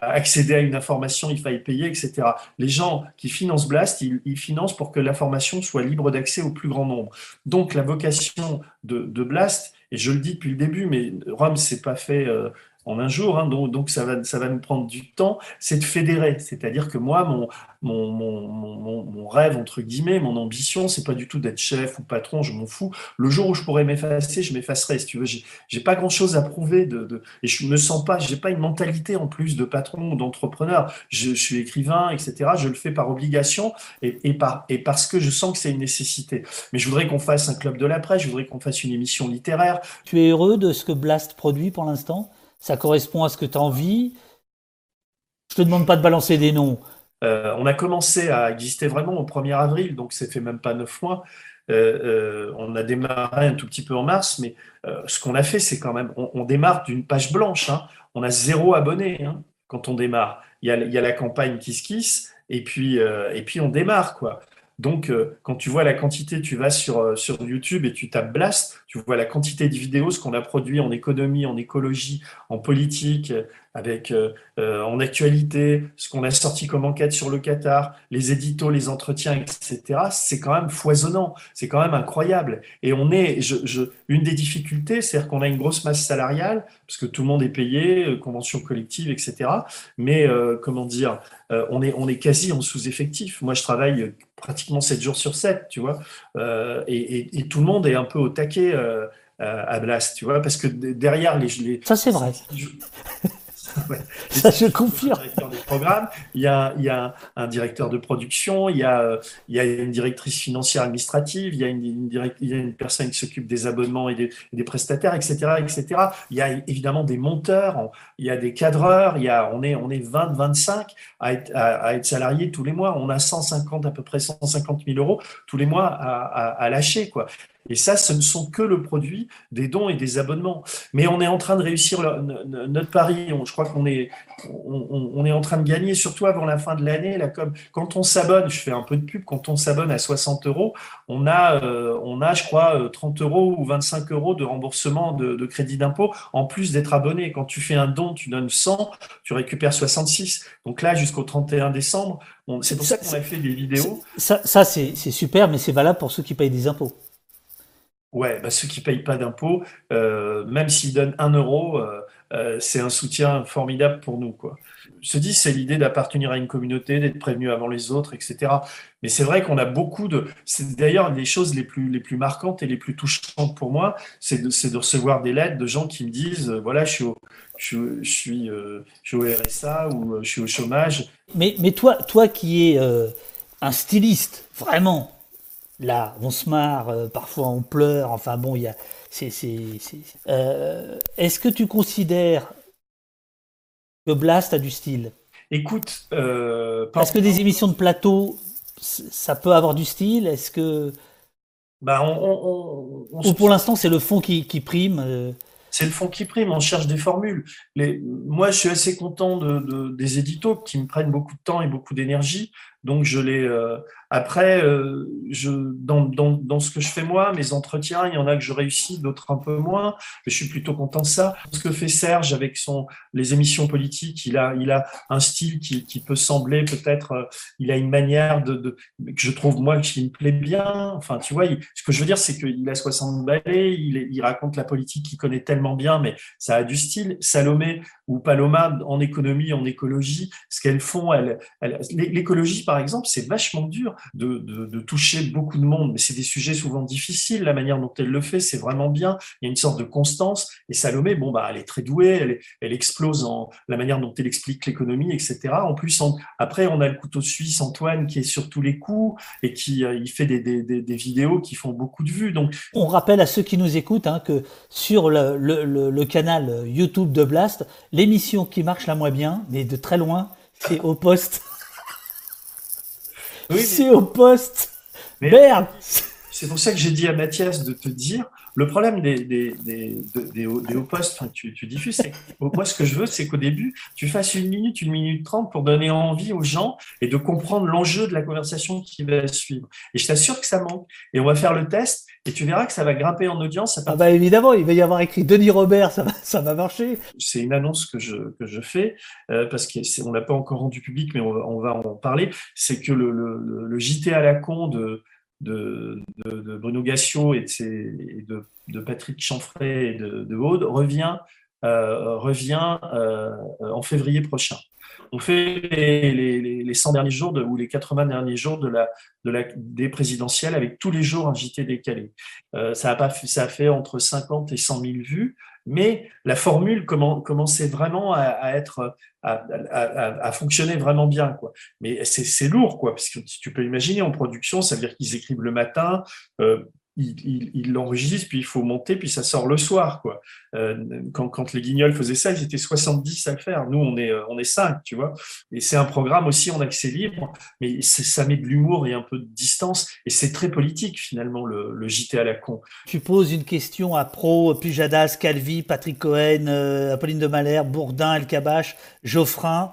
accéder à une information, il faille payer, etc. Les gens qui financent Blast, ils, financent pour que l'information soit libre d'accès au plus grand nombre. Donc la vocation de, Blast, et je le dis depuis le début, mais Rome s'est pas fait euh, en un jour, hein, donc, ça, va, ça nous prendre du temps, c'est de fédérer. C'est-à-dire que moi, mon, rêve, entre guillemets, mon ambition, c'est pas du tout d'être chef ou patron, je m'en fous. Le jour où je pourrais m'effacer, je m'effacerai, si tu veux. J'ai pas grand-chose à prouver et je me sens pas, j'ai pas une mentalité en plus de patron ou d'entrepreneur. Je, suis écrivain, etc. Je le fais par obligation et, et parce que je sens que c'est une nécessité. Mais je voudrais qu'on fasse un club de la presse, je voudrais qu'on fasse une émission littéraire. Tu es heureux de ce que Blast produit pour l'instant? Ça correspond à ce que tu as envie. Je te demande pas de balancer des noms. Euh, on a commencé à exister vraiment au 1er avril, donc ça fait même pas neuf mois. Euh, euh, on a démarré un tout petit peu en mars, mais ce qu'on a fait, c'est quand même, on, démarre d'une page blanche. Hein. On a zéro abonné hein, quand on démarre. Il y, a, la campagne Kiss Kiss, et puis, et puis on démarre. quoi. Donc, quand tu vois la quantité, tu vas sur, sur YouTube et tu tapes Blast, tu vois la quantité de vidéos, ce qu'on a produit en économie, en écologie, en politique, avec euh, euh, en actualité, ce qu'on a sorti comme enquête sur le Qatar, les éditos, les entretiens, etc. C'est quand même foisonnant, c'est quand même incroyable. Et on est, une des difficultés, c'est-à-dire qu'on a une grosse masse salariale, parce que tout le monde est payé, euh, convention collective, etc. Mais comment dire, on est on est quasi en sous-effectif. Moi, je travaille pratiquement 7 jours sur 7, tu vois, et, tout le monde est un peu au taquet. À Blast, tu vois, parce que derrière les, les ça c'est vrai. Ça, je confirme. Il y a, il y a un directeur de production, il y a, il y a une directrice financière administrative, il y a une, il y a une personne qui s'occupe des abonnements et des, des, prestataires, etc., etc. Il y a évidemment des monteurs, il y a des cadreurs, il y a, on est, on est 20, 25 à être, à, être salariés tous les mois. On a 150, à peu près 150 000 euros tous les mois à, à, à lâcher, quoi. Et ça, ce ne sont que le produit des dons et des abonnements. Mais on est en train de réussir notre pari. je crois qu'on est, on, est en train de gagner, surtout avant la fin de l'année. Là, comme quand on s'abonne, je fais un peu de pub, quand on s'abonne à 60 euros, on a, euh, on a, je crois, 30 euh, euros ou 25 euros de remboursement de, crédit d'impôt, en plus d'être abonné. Quand tu fais un don, tu donnes 100, tu récupères 66. Donc là, jusqu'au 31 décembre, c'est pour ça, qu'on a fait des vidéos. Ça, ça c'est super, mais c'est valable pour ceux qui payent des impôts. Ouais, bah ceux qui payent pas d'impôts, euh, même s'ils donnent un euro, euh, euh, c'est un soutien formidable pour nous. Quoi. Te dis, c'est l'idée d'appartenir à une communauté, d'être prévenu avant les autres, etc. Mais c'est vrai qu'on a beaucoup de. C'est d'ailleurs les choses les plus, les plus marquantes et les plus touchantes pour moi, c'est de, de, recevoir des lettres de gens qui me disent voilà, je suis au, je, suis, je suis au RSA ou je suis au chômage. Mais, mais toi, toi qui es un styliste, vraiment, là, on se marre, euh, parfois on pleure, enfin bon, il y a. Euh, est-ce que tu considères que Blast a du style? Écoute, euh, est-ce que des émissions de plateau, ça peut avoir du style? Est-ce que. Bah, on, Ou pour l'instant, c'est le fond qui, prime euh c'est le fond qui prime, on cherche des formules. Les, moi, je suis assez content de, des éditos qui me prennent beaucoup de temps et beaucoup d'énergie. Donc, je les. Euh, après, euh, dans, ce que je fais moi, mes entretiens, il y en a que je réussis, d'autres un peu moins. Je suis plutôt content de ça. Ce que fait Serge avec les émissions politiques, il a un style qui, peut sembler peut-être. Euh, il a une manière que je trouve moi qui me plaît bien. Enfin, tu vois, ce que je veux dire, c'est qu'il a 60 balais, il, il raconte la politique qu'il connaît tellement bien, mais ça a du style. Salomé ou Paloma en économie, en écologie, ce qu'elles font, l'écologie par exemple, c'est vachement dur de, de, toucher beaucoup de monde, mais c'est des sujets souvent difficiles. La manière dont elle le fait, c'est vraiment bien. Il y a une sorte de constance. Et Salomé, bon bah, elle est très douée, elle, elle explose en la manière dont elle explique l'économie, etc. En plus, après, on a le couteau suisse Antoine qui est sur tous les coups et qui euh, il fait des, des, des, vidéos qui font beaucoup de vues. Donc, on rappelle à ceux qui nous écoutent hein, que sur le, le canal YouTube de Blast, l'émission qui marche la moins bien, mais de très loin, c'est au poste. c'est au poste. Merde C'est pour ça que j'ai dit à Mathias de te dire, le problème des, des, des, des hauts, postes, tu, tu diffuses, c'est moi ce que je veux, c'est qu'au début, tu fasses une minute, une minute trente pour donner envie aux gens et de comprendre l'enjeu de la conversation qui va suivre. Et je t'assure que ça manque. Et on va faire le test et tu verras que ça va grimper en audience. Ah bah évidemment, il va y avoir écrit Denis Robert, ça va, ça va marcher. C'est une annonce que je, que je fais euh, parce qu'on l'a pas encore rendu public, mais on va, on va en parler. C'est que le, le, le JT à la con de de, de, Bruno Gassiot et de, de, Patrick Chanfray et de, Aude revient, euh, revient euh, en février prochain. On fait les, les, 100 derniers jours de, ou les 80 derniers jours de la, de la, des présidentielles avec tous les jours un JT décalé. Euh, ça, a pas, ça a fait entre 50 et 100 000 vues mais la formule commençait vraiment à, être à, fonctionner vraiment bien mais c'est lourd parce que tu peux imaginer en production ça veut dire qu'ils écrivent le matin euh, il l'enregistre, puis il faut monter, puis ça sort le soir. Euh, quand, les Guignols faisaient ça, ils étaient 70 à le faire. Nous, on est, euh, on est 5, tu vois. Et c'est un programme aussi en accès libre, mais ça met de l'humour et un peu de distance. Et c'est très politique, finalement, le, JT à la con. Tu poses une question à Pro, Pujadas, Calvi, Patrick Cohen, euh, Apolline de Malher, Bourdin, El Geoffrin.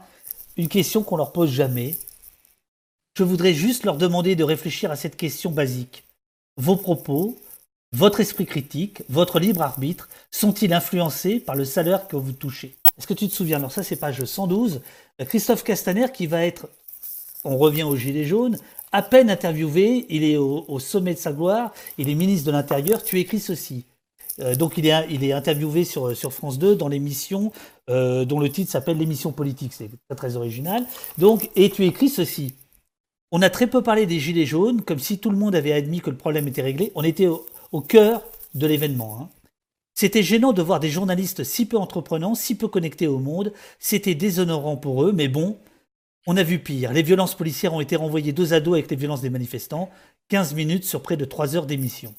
Une question qu'on leur pose jamais. Je voudrais juste leur demander de réfléchir à cette question basique vos propos votre esprit critique, votre libre arbitre sont-ils influencés par le salaire que vous touchez? Est-ce que tu te souviens? Alors ça, c'est page 112. Christophe Castaner qui va être, on revient au gilet jaune, à peine interviewé, il est au, sommet de sa gloire, il est ministre de l'Intérieur, tu écris ceci. Euh, donc il est, interviewé sur, France 2 dans l'émission euh, dont le titre s'appelle l'émission politique, c'est très, très original. Donc, et tu écris ceci. On a très peu parlé des gilets jaunes, comme si tout le monde avait admis que le problème était réglé. On était au, cœur de l'événement. Hein. C'était gênant de voir des journalistes si peu entreprenants, si peu connectés au monde. C'était déshonorant pour eux, mais bon, on a vu pire. Les violences policières ont été renvoyées dos à dos avec les violences des manifestants. 15 minutes sur près de 3 heures d'émission.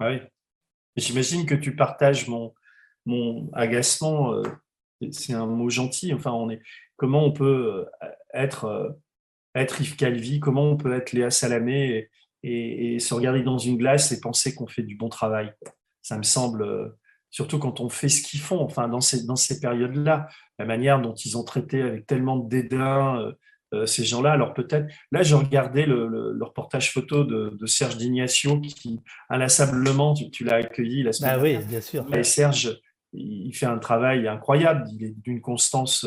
Oui. J'imagine que tu partages mon, mon agacement. Euh, c'est un mot gentil. Enfin, on est, comment on peut euh, être, euh, être Yves Calvi, comment on peut être Léa Salamé et, se regarder dans une glace et penser qu'on fait du bon travail. Ça me semble, euh, surtout quand on fait ce qu'ils font, enfin dans ces, dans ces périodes-là, la manière dont ils ont traité avec tellement de dédain euh, euh, ces gens-là. Alors peut-être, là j'ai regardé le, le, reportage photo de, Serge Dignatio qui inlassablement, tu, l'as accueilli la semaine ah dernière. oui, bien sûr. Et Serge, il fait un travail incroyable, il est d'une constance.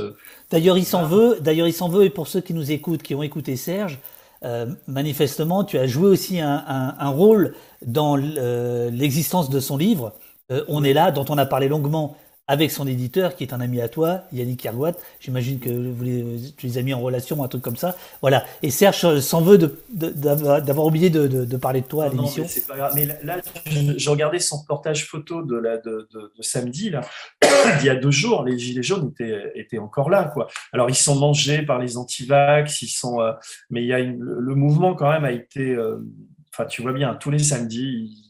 D'ailleurs, il s'en veut. D'ailleurs, il s'en veut. Et pour ceux qui nous écoutent, qui ont écouté Serge, euh, manifestement, tu as joué aussi un, rôle dans l'existence de son livre. Euh, on est là, dont on a parlé longuement avec son éditeur, qui est un ami à toi, Yannick Kergoat. J'imagine que vous tu les as mis en relation, un truc comme ça. Voilà. Et Serge s'en veut d'avoir oublié de, parler de toi à l'émission. Mais, là, je, regardais son reportage photo de, la, de, samedi, là. il y a deux jours, les Gilets jaunes étaient, encore là. Quoi. Alors, ils sont mangés par les antivax, ils sont, euh, mais il y a le, mouvement, quand même, a été. Euh, enfin, tu vois bien, tous les samedis,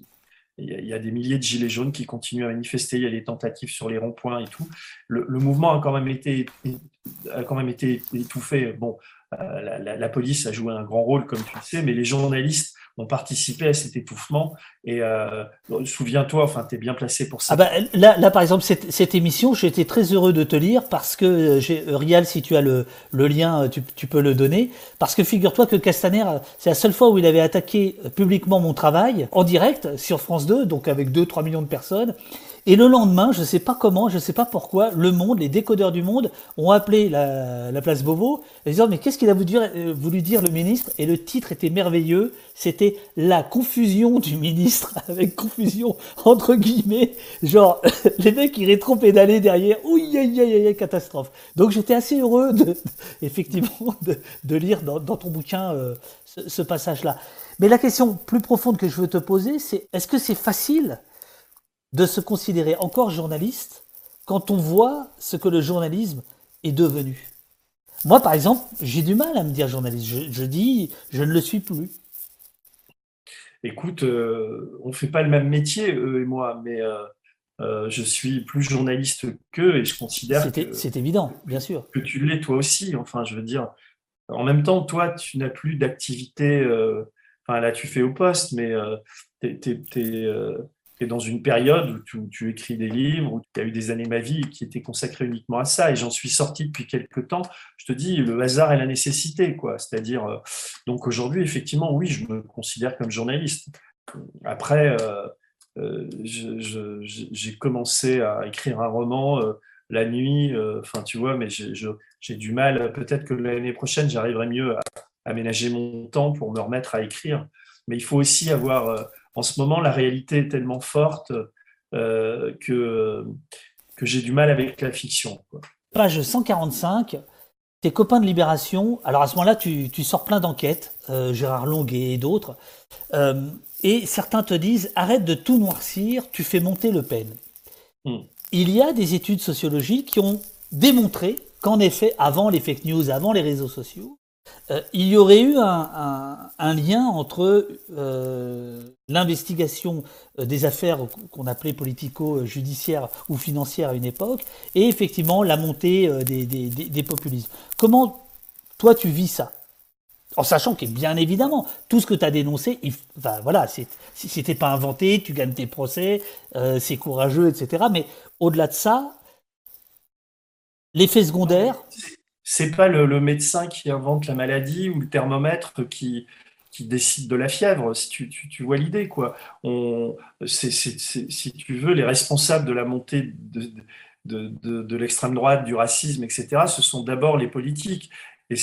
il y, a, des milliers de gilets jaunes qui continuent à manifester. Il y a des tentatives sur les ronds-points et tout. Le, mouvement a quand même été, a quand même été étouffé. Bon, euh, la, police a joué un grand rôle, comme tu le sais, mais les journalistes ont participé à cet étouffement. Et euh, souviens-toi, enfin, tu es bien placé pour ça. Ah bah, là, là, par exemple, cette, cette émission, j'ai été très heureux de te lire parce que, euh, j'ai, Rial, si tu as le, le lien, tu, tu, peux le donner. Parce que figure-toi que Castaner, c'est la seule fois où il avait attaqué publiquement mon travail, en direct, sur France 2, donc avec 2-3 millions de personnes. Et le lendemain, je ne sais pas comment, je ne sais pas pourquoi, le monde, les décodeurs du monde ont appelé la, place Beauvau et disant mais qu'est-ce qu'il a voulu dire, euh, voulu dire le ministre? Et le titre était merveilleux, c'était la confusion du ministre avec confusion entre guillemets, genre les mecs qui rétro-pédalaient derrière, ouïe aïe aïe aïe catastrophe. Donc j'étais assez heureux de, effectivement de, lire dans, ton bouquin euh, ce, ce passage-là. Mais la question plus profonde que je veux te poser, c'est est-ce que c'est facile de se considérer encore journaliste quand on voit ce que le journalisme est devenu. Moi, par exemple, j'ai du mal à me dire journaliste. Je, dis, je ne le suis plus. Écoute, euh, on ne fait pas le même métier, eux et moi, mais euh, euh, je suis plus journaliste qu'eux et je considère que. C'est évident, bien sûr. Que tu l'es toi aussi. Enfin, je veux dire, en même temps, toi, tu n'as plus d'activité. enfin, là, tu fais au poste, mais tu es, dans une période où tu, écris des livres, où tu as eu des années de ma vie qui étaient consacrées uniquement à ça, et j'en suis sorti depuis quelques temps. Je te dis, le hasard et la nécessité, quoi. C'est-à-dire, euh, donc aujourd'hui, effectivement, oui, je me considère comme journaliste. Après, euh, euh, j'ai commencé à écrire un roman la nuit, enfin, tu vois, mais j'ai du mal. Peut-être que l'année prochaine, j'arriverai mieux à aménager mon temps pour me remettre à écrire. Mais il faut aussi avoir en ce moment, la réalité est tellement forte euh, que, que j'ai du mal avec la fiction. Page 145, tes copains de Libération, alors à ce moment-là, tu, sors plein d'enquêtes, euh, Gérard Longuet et d'autres, euh, et certains te disent arrête de tout noircir, tu fais monter Le Pen. Hmm. Il y a des études sociologiques qui ont démontré qu'en effet, avant les fake news, avant les réseaux sociaux, euh, il y aurait eu un, lien entre euh, l'investigation euh, des affaires qu'on appelait politico-judiciaires ou financières à une époque et effectivement la montée des, populismes. Comment toi tu vis ça? En sachant que bien évidemment, tout ce que tu as dénoncé, voilà, c'était pas inventé, tu gagnes tes procès, c'est courageux, etc. Mais au-delà de ça, l'effet secondaire, c'est pas le, médecin qui invente la maladie ou le thermomètre qui, qui décide de la fièvre, si tu, tu, vois l'idée, quoi. Si tu veux, les responsables de la montée de, de, l'extrême droite, du racisme, etc., ce sont d'abord les politiques. Et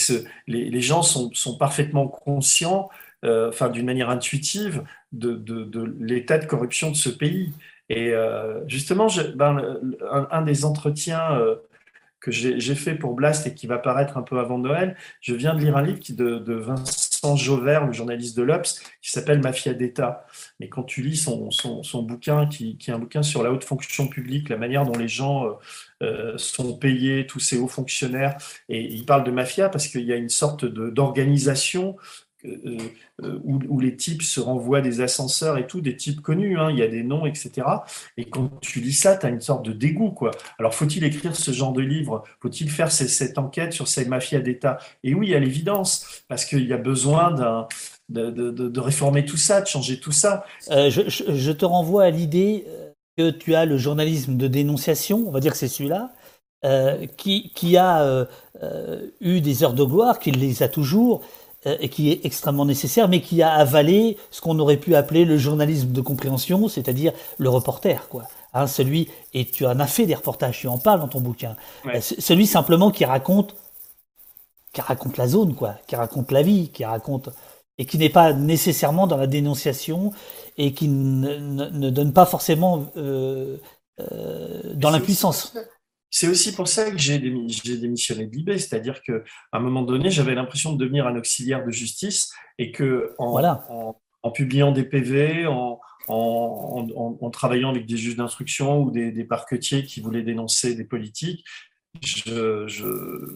les, gens sont, sont parfaitement conscients, euh, enfin, d'une manière intuitive, de, de l'état de corruption de ce pays. Et euh, justement, ben, un, un, des entretiens euh, que j'ai fait pour Blast et qui va paraître un peu avant Noël, je viens de lire un livre de, Vincent Jauvert, le journaliste de l'Obs, qui s'appelle Mafia d'État. Mais quand tu lis son, son, son bouquin, qui, qui, est un bouquin sur la haute fonction publique, la manière dont les gens euh, euh sont payés, tous ces hauts fonctionnaires, et il parle de mafia parce qu'il y a une sorte d'organisation où, où, les types se renvoient des ascenseurs et tout, des types connus, hein, il y a des noms, etc. Et quand tu lis ça, tu as une sorte de dégoût. Quoi. Alors, faut-il écrire ce genre de livre? Faut-il faire cette enquête sur ces mafias d'État? Et oui, à l'évidence, parce qu'il y a besoin de, réformer tout ça, de changer tout ça. Euh, je, te renvoie à l'idée que tu as le journalisme de dénonciation, on va dire que c'est celui-là, euh, qui, a euh, eu des heures de gloire, qui les a toujours, euh, et qui est extrêmement nécessaire, mais qui a avalé ce qu'on aurait pu appeler le journalisme de compréhension, c'est-à-dire le reporter, quoi. Hein, celui et tu en as fait des reportages, tu en parles dans ton bouquin. Ouais. Euh, celui simplement qui raconte, qui raconte la zone, quoi, qui raconte la vie, qui raconte et qui n'est pas nécessairement dans la dénonciation et qui ne, ne, ne donne pas forcément euh, euh, dans l'impuissance. C'est aussi pour ça que j'ai démissionné de l'IB, c'est-à-dire qu'à un moment donné, j'avais l'impression de devenir un auxiliaire de justice et que en, voilà. en, en publiant des PV, en, en, travaillant avec des juges d'instruction ou des, des, parquetiers qui voulaient dénoncer des politiques, je,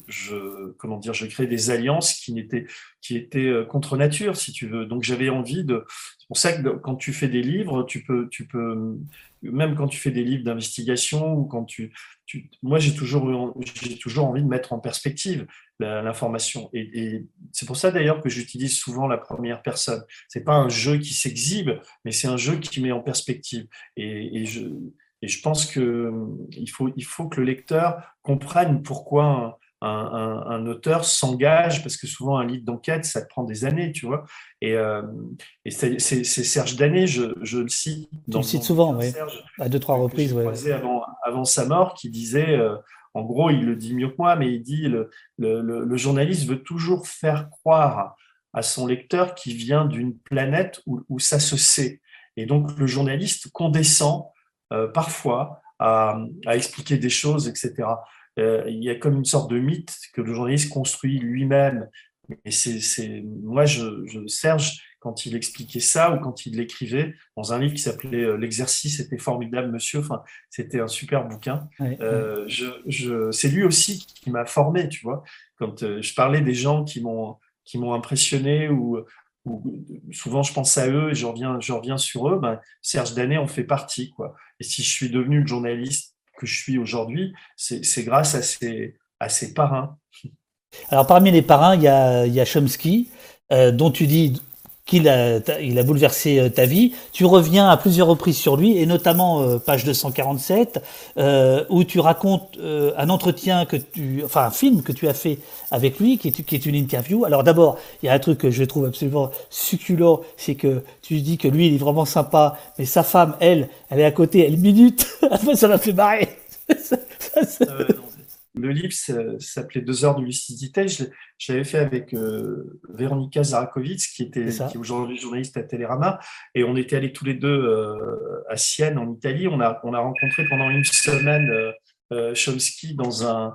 je, comment dire, je créais des alliances qui n'étaient qui étaient euh, contre nature, si tu veux. Donc j'avais envie de. C'est pour ça que quand tu fais des livres, tu peux, tu peux, même quand tu fais des livres d'investigation ou quand tu, moi j'ai toujours j'ai toujours envie de mettre en perspective l'information. Et, c'est pour ça d'ailleurs que j'utilise souvent la première personne. C'est pas un jeu qui s'exhibe, mais c'est un jeu qui met en perspective. Et je et je pense qu'il hum, faut, il faut que le lecteur comprenne pourquoi un, un, un auteur s'engage, parce que souvent un livre d'enquête, ça prend des années, tu vois. Et, euh, et c'est Serge Danet, je, je, le cite. Dans tu le cites souvent, oui. À deux, trois reprises, oui. Avant, avant sa mort, qui disait, euh, en gros, il le dit mieux que moi, mais il dit le, le, le, le journaliste veut toujours faire croire à son lecteur qui vient d'une planète où, où ça se sait. Et donc, le journaliste condescend euh, parfois à, à, expliquer des choses, etc. Euh, il y a comme une sorte de mythe que le journaliste construit lui-même. Et c'est, moi, je, je, Serge, quand il expliquait ça ou quand il l'écrivait dans un livre qui s'appelait euh, L'exercice était formidable, monsieur. Enfin, c'était un super bouquin. Oui, euh, je, je, c'est lui aussi qui m'a formé, tu vois. Quand euh, je parlais des gens qui m'ont qui m'ont impressionné ou souvent je pense à eux et je reviens, je reviens sur eux, ben, Serge Danet en fait partie. Quoi. Et si je suis devenu le journaliste que je suis aujourd'hui, c'est grâce à ses, à parrains. Alors parmi les parrains, il y a, y a Chomsky, euh, dont tu dis qu'il a, il a bouleversé euh, ta vie. Tu reviens à plusieurs reprises sur lui, et notamment euh, page 247, euh, où tu racontes euh, un entretien que tu, enfin un film que tu as fait avec lui, qui est, qui est une interview. Alors d'abord, il y a un truc que je trouve absolument succulent, c'est que tu dis que lui, il est vraiment sympa, mais sa femme, elle, elle est à côté, elle minute. ça m'a fait marrer. ça, le livre s'appelait Deux heures de lucidité. Je, l'avais fait avec euh, Véronika Zarakovic, qui, était, qui aujourd'hui journaliste à Télérama. Et on était allés tous les deux euh, à Sienne, en Italie. On a, on a rencontré pendant une semaine euh, euh Chomsky dans un,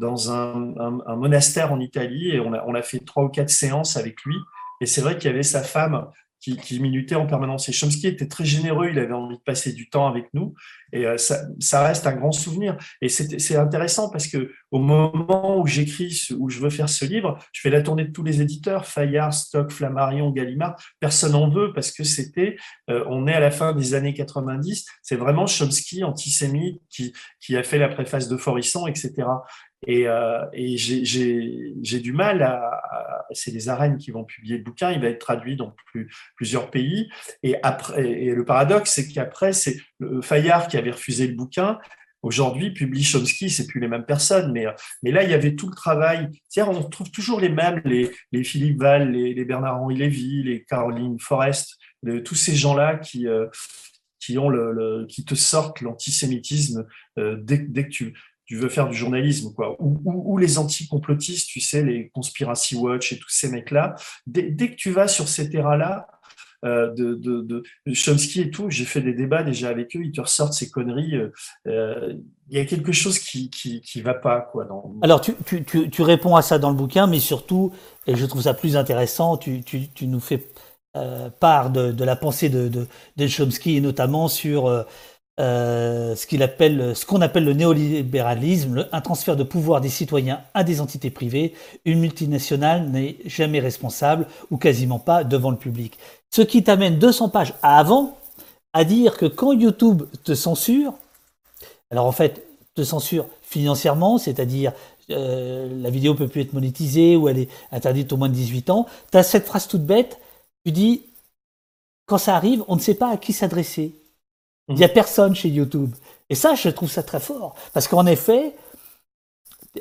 dans un, un, un, monastère en Italie. Et on a, on a fait trois ou quatre séances avec lui. Et c'est vrai qu'il y avait sa femme qui, minutait en permanence. Et Chomsky était très généreux, il avait envie de passer du temps avec nous, et euh, ça, reste un grand souvenir. Et c'est intéressant parce que au moment où j'écris, où je veux faire ce livre, je fais la tournée de tous les éditeurs, Fayard, Stock, Flammarion, Gallimard, personne en veut parce que c'était, euh, on est à la fin des années 90, c'est vraiment Chomsky, antisémite, qui, qui a fait la préface de Forisson, etc. Et, euh, j'ai du mal à, c'est les arènes qui vont publier le bouquin, il va être traduit dans plus, plusieurs pays. Et le paradoxe, c'est qu'après, c'est Fayard qui avait refusé le bouquin. Aujourd'hui, publie Chomsky, c'est plus les mêmes personnes, mais, là, il y avait tout le travail. on trouve toujours les mêmes, les, Philippe Val, les, Bernard-Henri Lévy, les Caroline Forest, tous ces gens-là qui, euh, qui te sortent l'antisémitisme euh, dès, dès, que tu, tu veux faire du journalisme, quoi. Ou, ou, les anti-complotistes, tu sais, les Conspiracy Watch et tous ces mecs-là. Dès, que tu vas sur ces terrains-là, euh, de, Chomsky et tout, j'ai fait des débats déjà avec eux, ils te ressortent ces conneries. Euh, euh, il y a quelque chose qui qui, qui va pas quoi. Dans... Alors tu, tu, tu, réponds à ça dans le bouquin, mais surtout, et je trouve ça plus intéressant, tu, nous fais part de, de, la pensée de, de Chomsky et notamment sur euh, ce qu'on appelle le néolibéralisme, un transfert de pouvoir des citoyens à des entités privées. Une multinationale n'est jamais responsable ou quasiment pas devant le public. Ce qui t'amène 200 pages avant à dire que quand YouTube te censure, alors en fait, te censure financièrement, c'est-à-dire euh, la vidéo peut plus être monétisée ou elle est interdite au moins de 18 ans, tu as cette phrase toute bête, tu dis, quand ça arrive, on ne sait pas à qui s'adresser. Il n'y a personne chez YouTube. Et ça, je trouve ça très fort. Parce qu'en effet,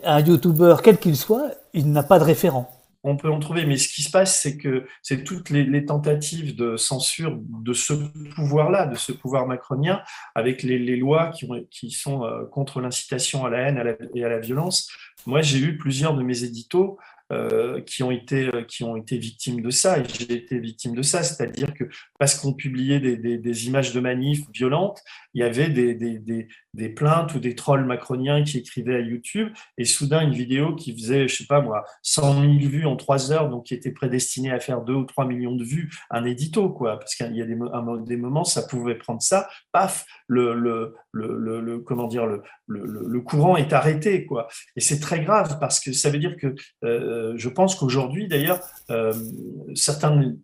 un YouTuber, quel qu'il soit, il n'a pas de référent. On peut en trouver, mais ce qui se passe, c'est que c'est toutes les, tentatives de censure de ce pouvoir-là, de ce pouvoir macronien, avec les, lois qui, qui, sont euh, contre l'incitation à la haine et à la violence. Moi, j'ai eu plusieurs de mes éditos euh, qui, ont été, euh, qui ont été victimes de ça, et j'ai été victime de ça, c'est-à-dire que parce qu'on publiait des, images de manifs violentes, il y avait des, plaintes ou des trolls macroniens qui écrivaient à YouTube, et soudain une vidéo qui faisait, je sais pas moi, 100 000 vues en trois heures, donc qui était prédestinée à faire 2 ou 3 millions de vues, un édito, quoi, parce qu'il y a des, des moments, ça pouvait prendre ça, paf, le, le, le, courant est arrêté, quoi. Et c'est très grave parce que ça veut dire que euh, je pense qu'aujourd'hui, d'ailleurs, euh, certains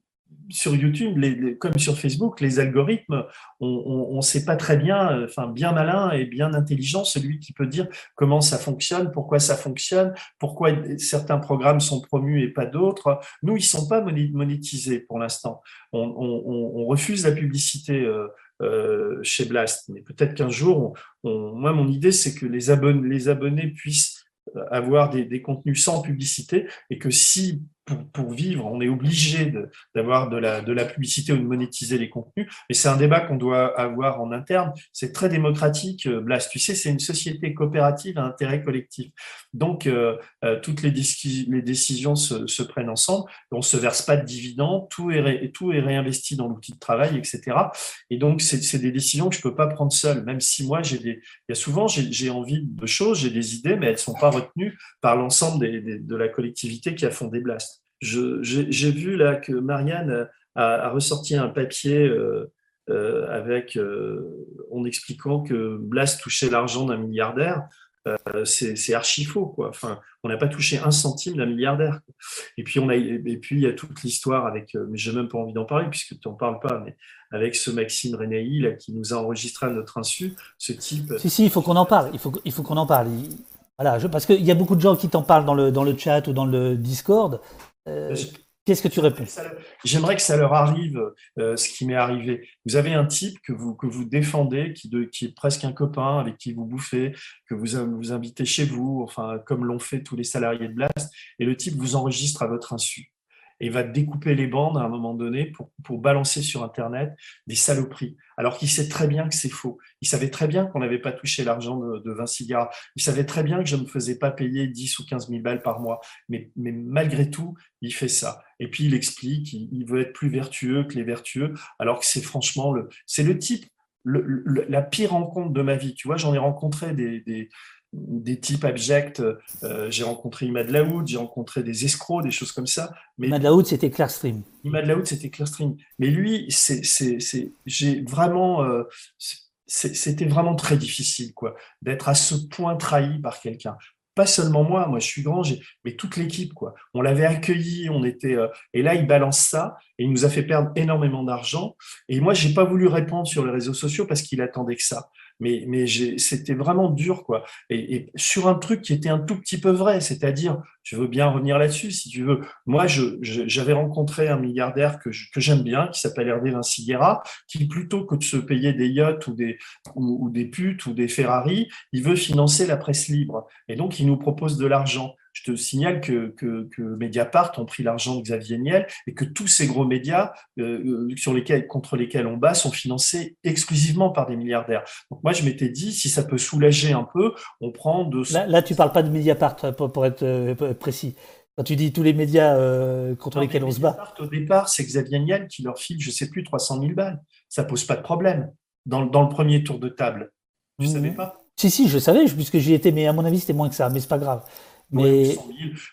sur YouTube, les, comme sur Facebook, les algorithmes, on ne sait pas très bien, enfin bien malin et bien intelligent, celui qui peut dire comment ça fonctionne, pourquoi ça fonctionne, pourquoi certains programmes sont promus et pas d'autres. Nous, ils sont pas monétisés pour l'instant. On, on, refuse la publicité. Euh, euh, chez Blast. Mais peut-être qu'un jour, moi, mon idée, c'est que les les abonnés puissent avoir des, des, contenus sans publicité et que si pour, vivre, on est obligé d'avoir de, la, de la publicité ou de monétiser les contenus. Et c'est un débat qu'on doit avoir en interne. C'est très démocratique, euh, Blas. Tu sais, c'est une société coopérative à intérêt collectif. Donc, euh, euh, toutes les, les décisions se, se, prennent ensemble. On se verse pas de dividendes. Tout est, tout est réinvesti dans l'outil de travail, etc. Et donc, c'est des décisions que je peux pas prendre seul. Même si moi, j'ai des, il y a souvent, j'ai envie de choses, j'ai des idées, mais elles sont pas retenues par l'ensemble de la collectivité qui a fondé Blast j'ai vu là que Marianne a, ressorti un papier euh, euh, avec euh, en expliquant que Blas touchait l'argent d'un milliardaire. c'est archi faux quoi. Enfin, on n'a pas touché un centime d'un milliardaire. Et puis on a et puis il y a toute l'histoire avec, mais j'ai même pas envie d'en parler puisque tu n'en parles pas, mais avec ce Maxime là qui nous a enregistré à notre insu, ce type. Si si, il faut qu'on en parle. Il faut il faut qu'on en parle. Voilà, parce qu'il y a beaucoup de gens qui t'en parlent dans le, dans le chat ou dans le Discord. Euh, qu'est-ce que tu réponds? J'aimerais que ça leur arrive euh, ce qui m'est arrivé. Vous avez un type que vous, que vous défendez, qui, de, qui est presque un copain, avec qui vous bouffez, que vous vous invitez chez vous, enfin comme l'ont fait tous les salariés de Blast, et le type vous enregistre à votre insu et va découper les bandes à un moment donné pour, pour balancer sur Internet des saloperies. Alors qu'il sait très bien que c'est faux. Il savait très bien qu'on n'avait pas touché l'argent de, de 20 cigares. Il savait très bien que je ne me faisais pas payer 10 ou 15 000 balles par mois. Mais, mais malgré tout, il fait ça. Et puis il explique, il, veut être plus vertueux que les vertueux, alors que c'est franchement le, c'est le type, le, la pire rencontre de ma vie. Tu vois, j'en ai rencontré des, des des types abjects. Euh, j'ai rencontré Imad Laoud, j'ai rencontré des escrocs, des choses comme ça. Mais Imad Laoud, c'était Clearstream. Imad Laoud, c'était Clearstream. Mais lui, c'est, j'ai vraiment, euh, c'était vraiment très difficile, quoi, d'être à ce point trahi par quelqu'un. Pas seulement moi, moi je suis grand, mais toute l'équipe, quoi. On l'avait accueilli, on était, euh, et là il balance ça, et il nous a fait perdre énormément d'argent. Et moi j'ai pas voulu répondre sur les réseaux sociaux parce qu'il attendait que ça. Mais, mais c'était vraiment dur, quoi. Et, sur un truc qui était un tout petit peu vrai, c'est-à-dire, je veux bien revenir là-dessus, si tu veux. Moi, j'avais rencontré un milliardaire que, j'aime bien, qui s'appelle Hervé Vinci qui plutôt que de se payer des yachts ou des, ou des putes ou des Ferrari, il veut financer la presse libre. Et donc, il nous propose de l'argent. Je te signale que, que, Mediapart ont pris l'argent de Xavier Niel et que tous ces gros médias euh, sur lesquels, contre lesquels on bat sont financés exclusivement par des milliardaires. Donc moi, je m'étais dit, si ça peut soulager un peu, on prend de... Là, là tu parles pas de Mediapart, pour, être euh, précis. Quand tu dis tous les médias euh, contre lesquels on se bat. Au départ, c'est Xavier Niel qui leur file, je sais plus, 300 000 balles. Ça pose pas de problème dans, dans le premier tour de table. Tu ne mmh. savais pas? Si, si, je savais, puisque j'y étais, mais à mon avis, c'était moins que ça, mais c'est pas grave. Mais,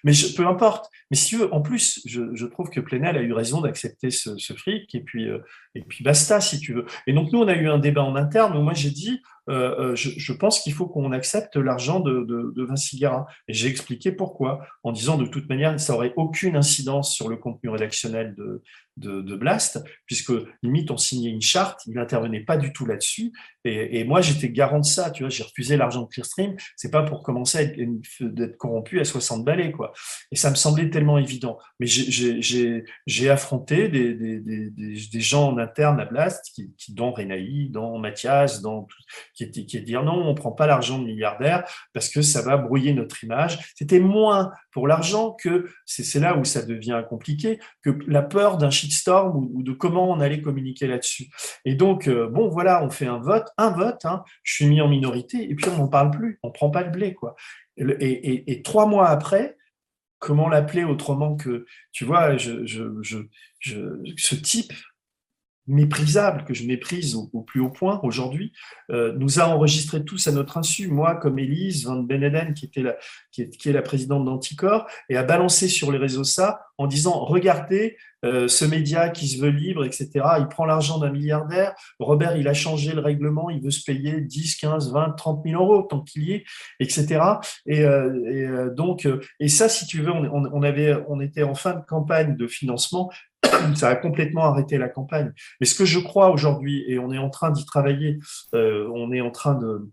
mais peu importe. Mais si tu veux, en plus, je, trouve que Plenel a eu raison d'accepter ce, fric et puis, euh, et puis basta, si tu veux. Et donc, nous, on a eu un débat en interne où moi, j'ai dit, euh, euh, je, pense qu'il faut qu'on accepte l'argent de, de, de, Vinci. Et j'ai expliqué pourquoi, en disant de toute manière, ça n'aurait aucune incidence sur le contenu rédactionnel de, de, Blast, puisque limite on signait une charte, il n'intervenait pas du tout là-dessus. Et, moi j'étais garant de ça, tu vois, j'ai refusé l'argent de Clearstream, c'est pas pour commencer à être, corrompu à 60 balais, quoi. Et ça me semblait tellement évident. Mais j'ai affronté des, des, des, gens en interne à Blast, qui, qui dont Renaï, dont Mathias, dont, qui étaient qui dire non, on prend pas l'argent de milliardaires parce que ça va brouiller notre image. C'était moins pour l'argent que c'est là où ça devient compliqué que la peur d'un shitstorm ou, de comment on allait communiquer là-dessus. Et donc, euh, bon, voilà, on fait un vote, un vote, hein, je suis mis en minorité, et puis on n'en parle plus, on prend pas le blé, quoi. Et, trois mois après, comment l'appeler autrement que, tu vois, je, ce type méprisable, que je méprise au, plus haut point aujourd'hui, euh, nous a enregistré tous à notre insu, moi comme Élise Van Beneden, qui, était la, qui, est, qui est la présidente d'Anticor, et a balancé sur les réseaux ça en disant, regardez, euh, ce média qui se veut libre, etc., il prend l'argent d'un milliardaire, Robert, il a changé le règlement, il veut se payer 10, 15, 20, 30 000 euros, tant qu'il y est, etc. Et, euh, donc, et ça, si tu veux, on, on, avait, on était en fin de campagne de financement, ça a complètement arrêté la campagne. Mais ce que je crois aujourd'hui, et on est en train d'y travailler, euh, on est en train de,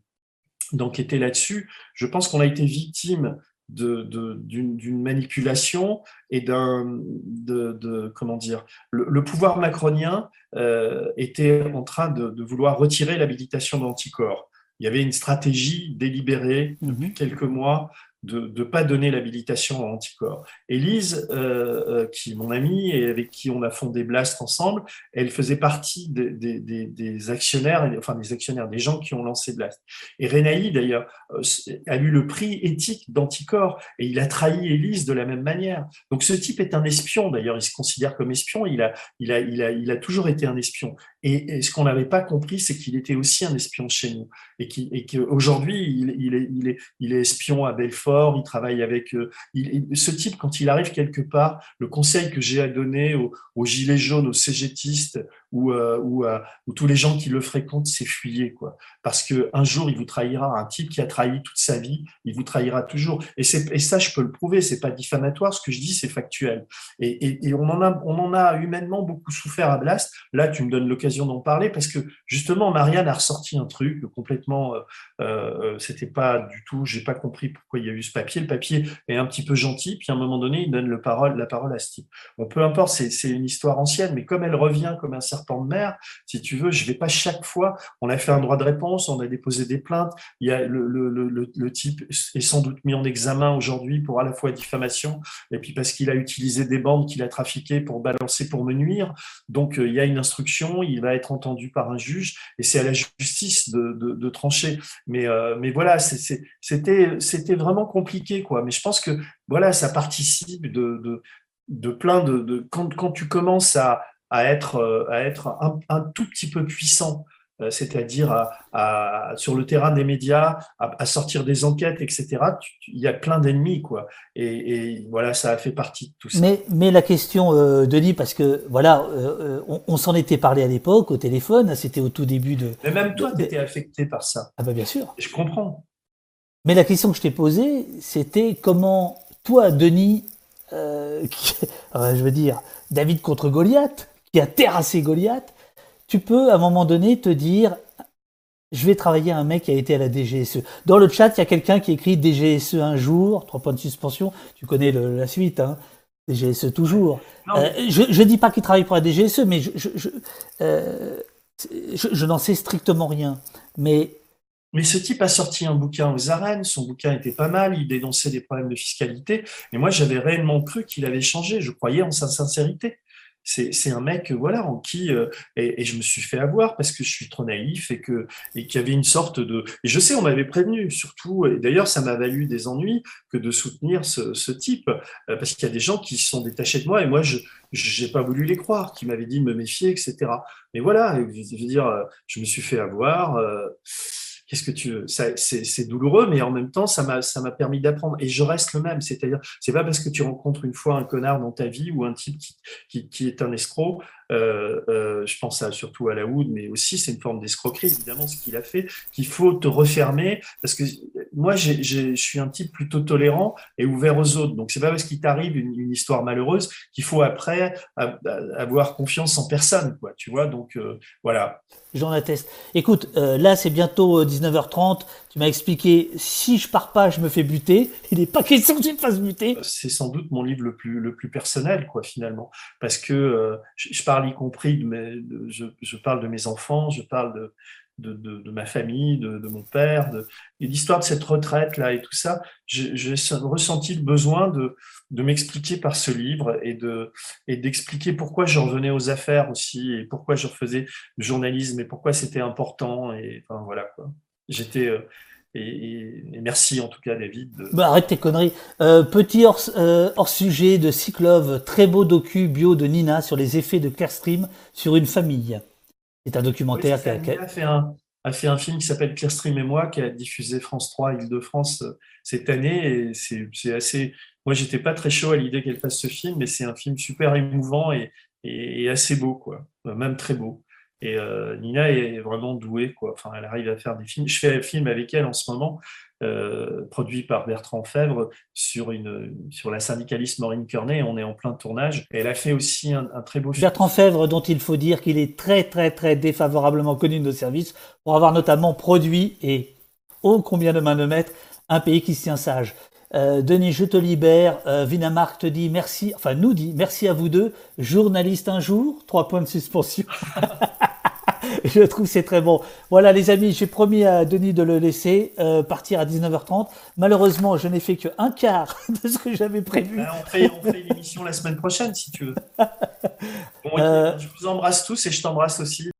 d'enquêter là-dessus, je pense qu'on a été victime d'une manipulation et d'un de, comment dire le, pouvoir macronien euh, était en train de, vouloir retirer l'habilitation d'anticorps. Il y avait une stratégie délibérée depuis mhm. quelques mois de ne pas donner l'habilitation à anticorps. Élise, euh, euh, qui est mon amie et avec qui on a fondé Blast ensemble, elle faisait partie des, des, des, actionnaires, enfin des actionnaires, des gens qui ont lancé Blast. Et Renaï, d'ailleurs, euh, a eu le prix éthique d'anticorps et il a trahi Élise de la même manière. Donc ce type est un espion, d'ailleurs, il se considère comme espion, il a, il a, il a, il a toujours été un espion. Et, ce qu'on n'avait pas compris, c'est qu'il était aussi un espion chez nous et qu'aujourd'hui, il, il, est, il, il espion à Belfort il travaille avec... Euh, ce type, quand il arrive quelque part, le conseil que j'ai à donner aux, aux, gilets jaunes, aux cégétistes, ou, euh, ou, ou, tous les gens qui le fréquentent, c'est fuyez, quoi. Parce que un jour, il vous trahira. Un type qui a trahi toute sa vie, il vous trahira toujours. Et, ça, je peux le prouver. C'est pas diffamatoire. Ce que je dis, c'est factuel. Et, on en a humainement beaucoup souffert à Blast. Là, tu me donnes l'occasion d'en parler parce que justement, Marianne a ressorti un truc complètement. Euh, euh C'était pas du tout. J'ai pas compris pourquoi il y a eu ce papier. Le papier est un petit peu gentil. Puis à un moment donné, il donne la parole à ce type. Peu importe. C'est une histoire ancienne, mais comme elle revient comme un certain de mer, si tu veux, je vais pas chaque fois. On a fait un droit de réponse, on a déposé des plaintes. Il y a le type est sans doute mis en examen aujourd'hui pour à la fois diffamation et puis parce qu'il a utilisé des bandes qu'il a trafiquées pour balancer pour me nuire. Donc euh, il y a une instruction, il va être entendu par un juge et c'est à la justice de, trancher. Mais euh, voilà, c'était vraiment compliqué. Mais je pense que voilà, ça participe de, plein de, quand, quand tu commences à, être, euh, un, tout petit peu puissant, c'est-à-dire à, sur le terrain des médias, à, sortir des enquêtes, etc. Il y a plein d'ennemis, quoi. Et, voilà, ça a fait partie de tout ça. Mais, mais la question, euh, Denis, parce que voilà, on, s'en était parlé à l'époque au téléphone, c'était au tout début de. Mais même toi, tu étais affecté par ça. Ah bah bien sûr. Je comprends. Mais la question que je t'ai posée, c'était comment toi, Denis, je veux dire, David contre Goliath, qui a terrassé Goliath, tu peux à un moment donné te dire je vais travailler un mec qui a été à la DGSE. Dans le chat, il y a quelqu'un qui écrit DGSE un jour, trois points de suspension. Tu connais la suite, hein. DGSE toujours. Euh, je ne dis pas qu'il travaille pour la DGSE, mais je, je, euh, je n'en sais strictement rien. Mais mais ce type a sorti un bouquin aux arènes, son bouquin était pas mal, il dénonçait des problèmes de fiscalité, et moi j'avais réellement cru qu'il avait changé, je croyais en sa sincérité c'est un mec voilà en qui euh, et, je me suis fait avoir parce que je suis trop naïf et que et qu'il y avait une sorte de et je sais on m'avait prévenu surtout et d'ailleurs ça m'a valu des ennuis que de soutenir ce, type euh, parce qu'il y a des gens qui sont détachés de moi et moi je j'ai pas voulu les croire qui m'avaient dit de me méfier etc mais voilà je veux dire je me suis fait avoir euh, C'est douloureux, mais en même temps, ça m'a permis d'apprendre. Et je reste le même. C'est-à-dire, c'est pas parce que tu rencontres une fois un connard dans ta vie ou un type qui, est un escroc euh, euh, je pense surtout à la Wood, mais aussi c'est une forme d'escroquerie, évidemment, ce qu'il a fait, qu'il faut te refermer, parce que moi, je suis un type plutôt tolérant et ouvert aux autres. Donc, c'est pas parce qu'il t'arrive une, histoire malheureuse qu'il faut après avoir confiance en personne, quoi, tu vois. Donc, euh, voilà. J'en atteste. Écoute, là, c'est bientôt 19h30. Tu m'as expliqué, si je pars pas, je me fais buter. Il n'est pas question que je me fasse buter. C'est sans doute mon livre le plus, le plus personnel, quoi, finalement. Parce que je, parle y compris de mes, je, parle de mes enfants, je parle de, de, ma famille, de, mon père, de, l'histoire de cette retraite-là et tout ça, j'ai ressenti le besoin de, de m'expliquer par ce livre et de et d'expliquer pourquoi je revenais aux affaires aussi et pourquoi je refaisais le journalisme et pourquoi c'était important et enfin voilà quoi. J'étais euh, et, merci en tout cas David. Bah, arrête tes conneries. Euh, petit hors, euh, hors, sujet de Cyclove, très beau docu bio de Nina sur les effets de Clearstream sur une famille. C'est un documentaire qui a, fait un, a fait un film qui s'appelle Clearstream et moi, qui a diffusé France 3 Île-de-France euh, cette année. Et c'est assez. Moi, j'étais pas très chaud à l'idée qu'elle fasse ce film, mais c'est un film super émouvant et, et, assez beau, quoi. Même très beau. Et euh, Nina est vraiment douée, quoi. Enfin, elle arrive à faire des films. Je fais un film avec elle en ce moment, euh, produit par Bertrand Fèvre sur une sur la syndicaliste Maureen Kearney. On est en plein tournage. elle a fait aussi un, très beau film. Bertrand Fèvre, dont il faut dire qu'il est très très très défavorablement connu de nos services pour avoir notamment produit et oh combien de mains de maître un pays qui se tient sage. Euh, Denis, je te libère. Euh, Vinamark te dit merci, enfin nous dit merci à vous deux. Journaliste un jour, trois points de suspension. je trouve c'est très bon. Voilà les amis, j'ai promis à Denis de le laisser euh, partir à 19h30. Malheureusement, je n'ai fait que un quart de ce que j'avais prévu. Ben, on fait, l'émission la semaine prochaine si tu veux. Bon, euh, je vous embrasse tous et je t'embrasse aussi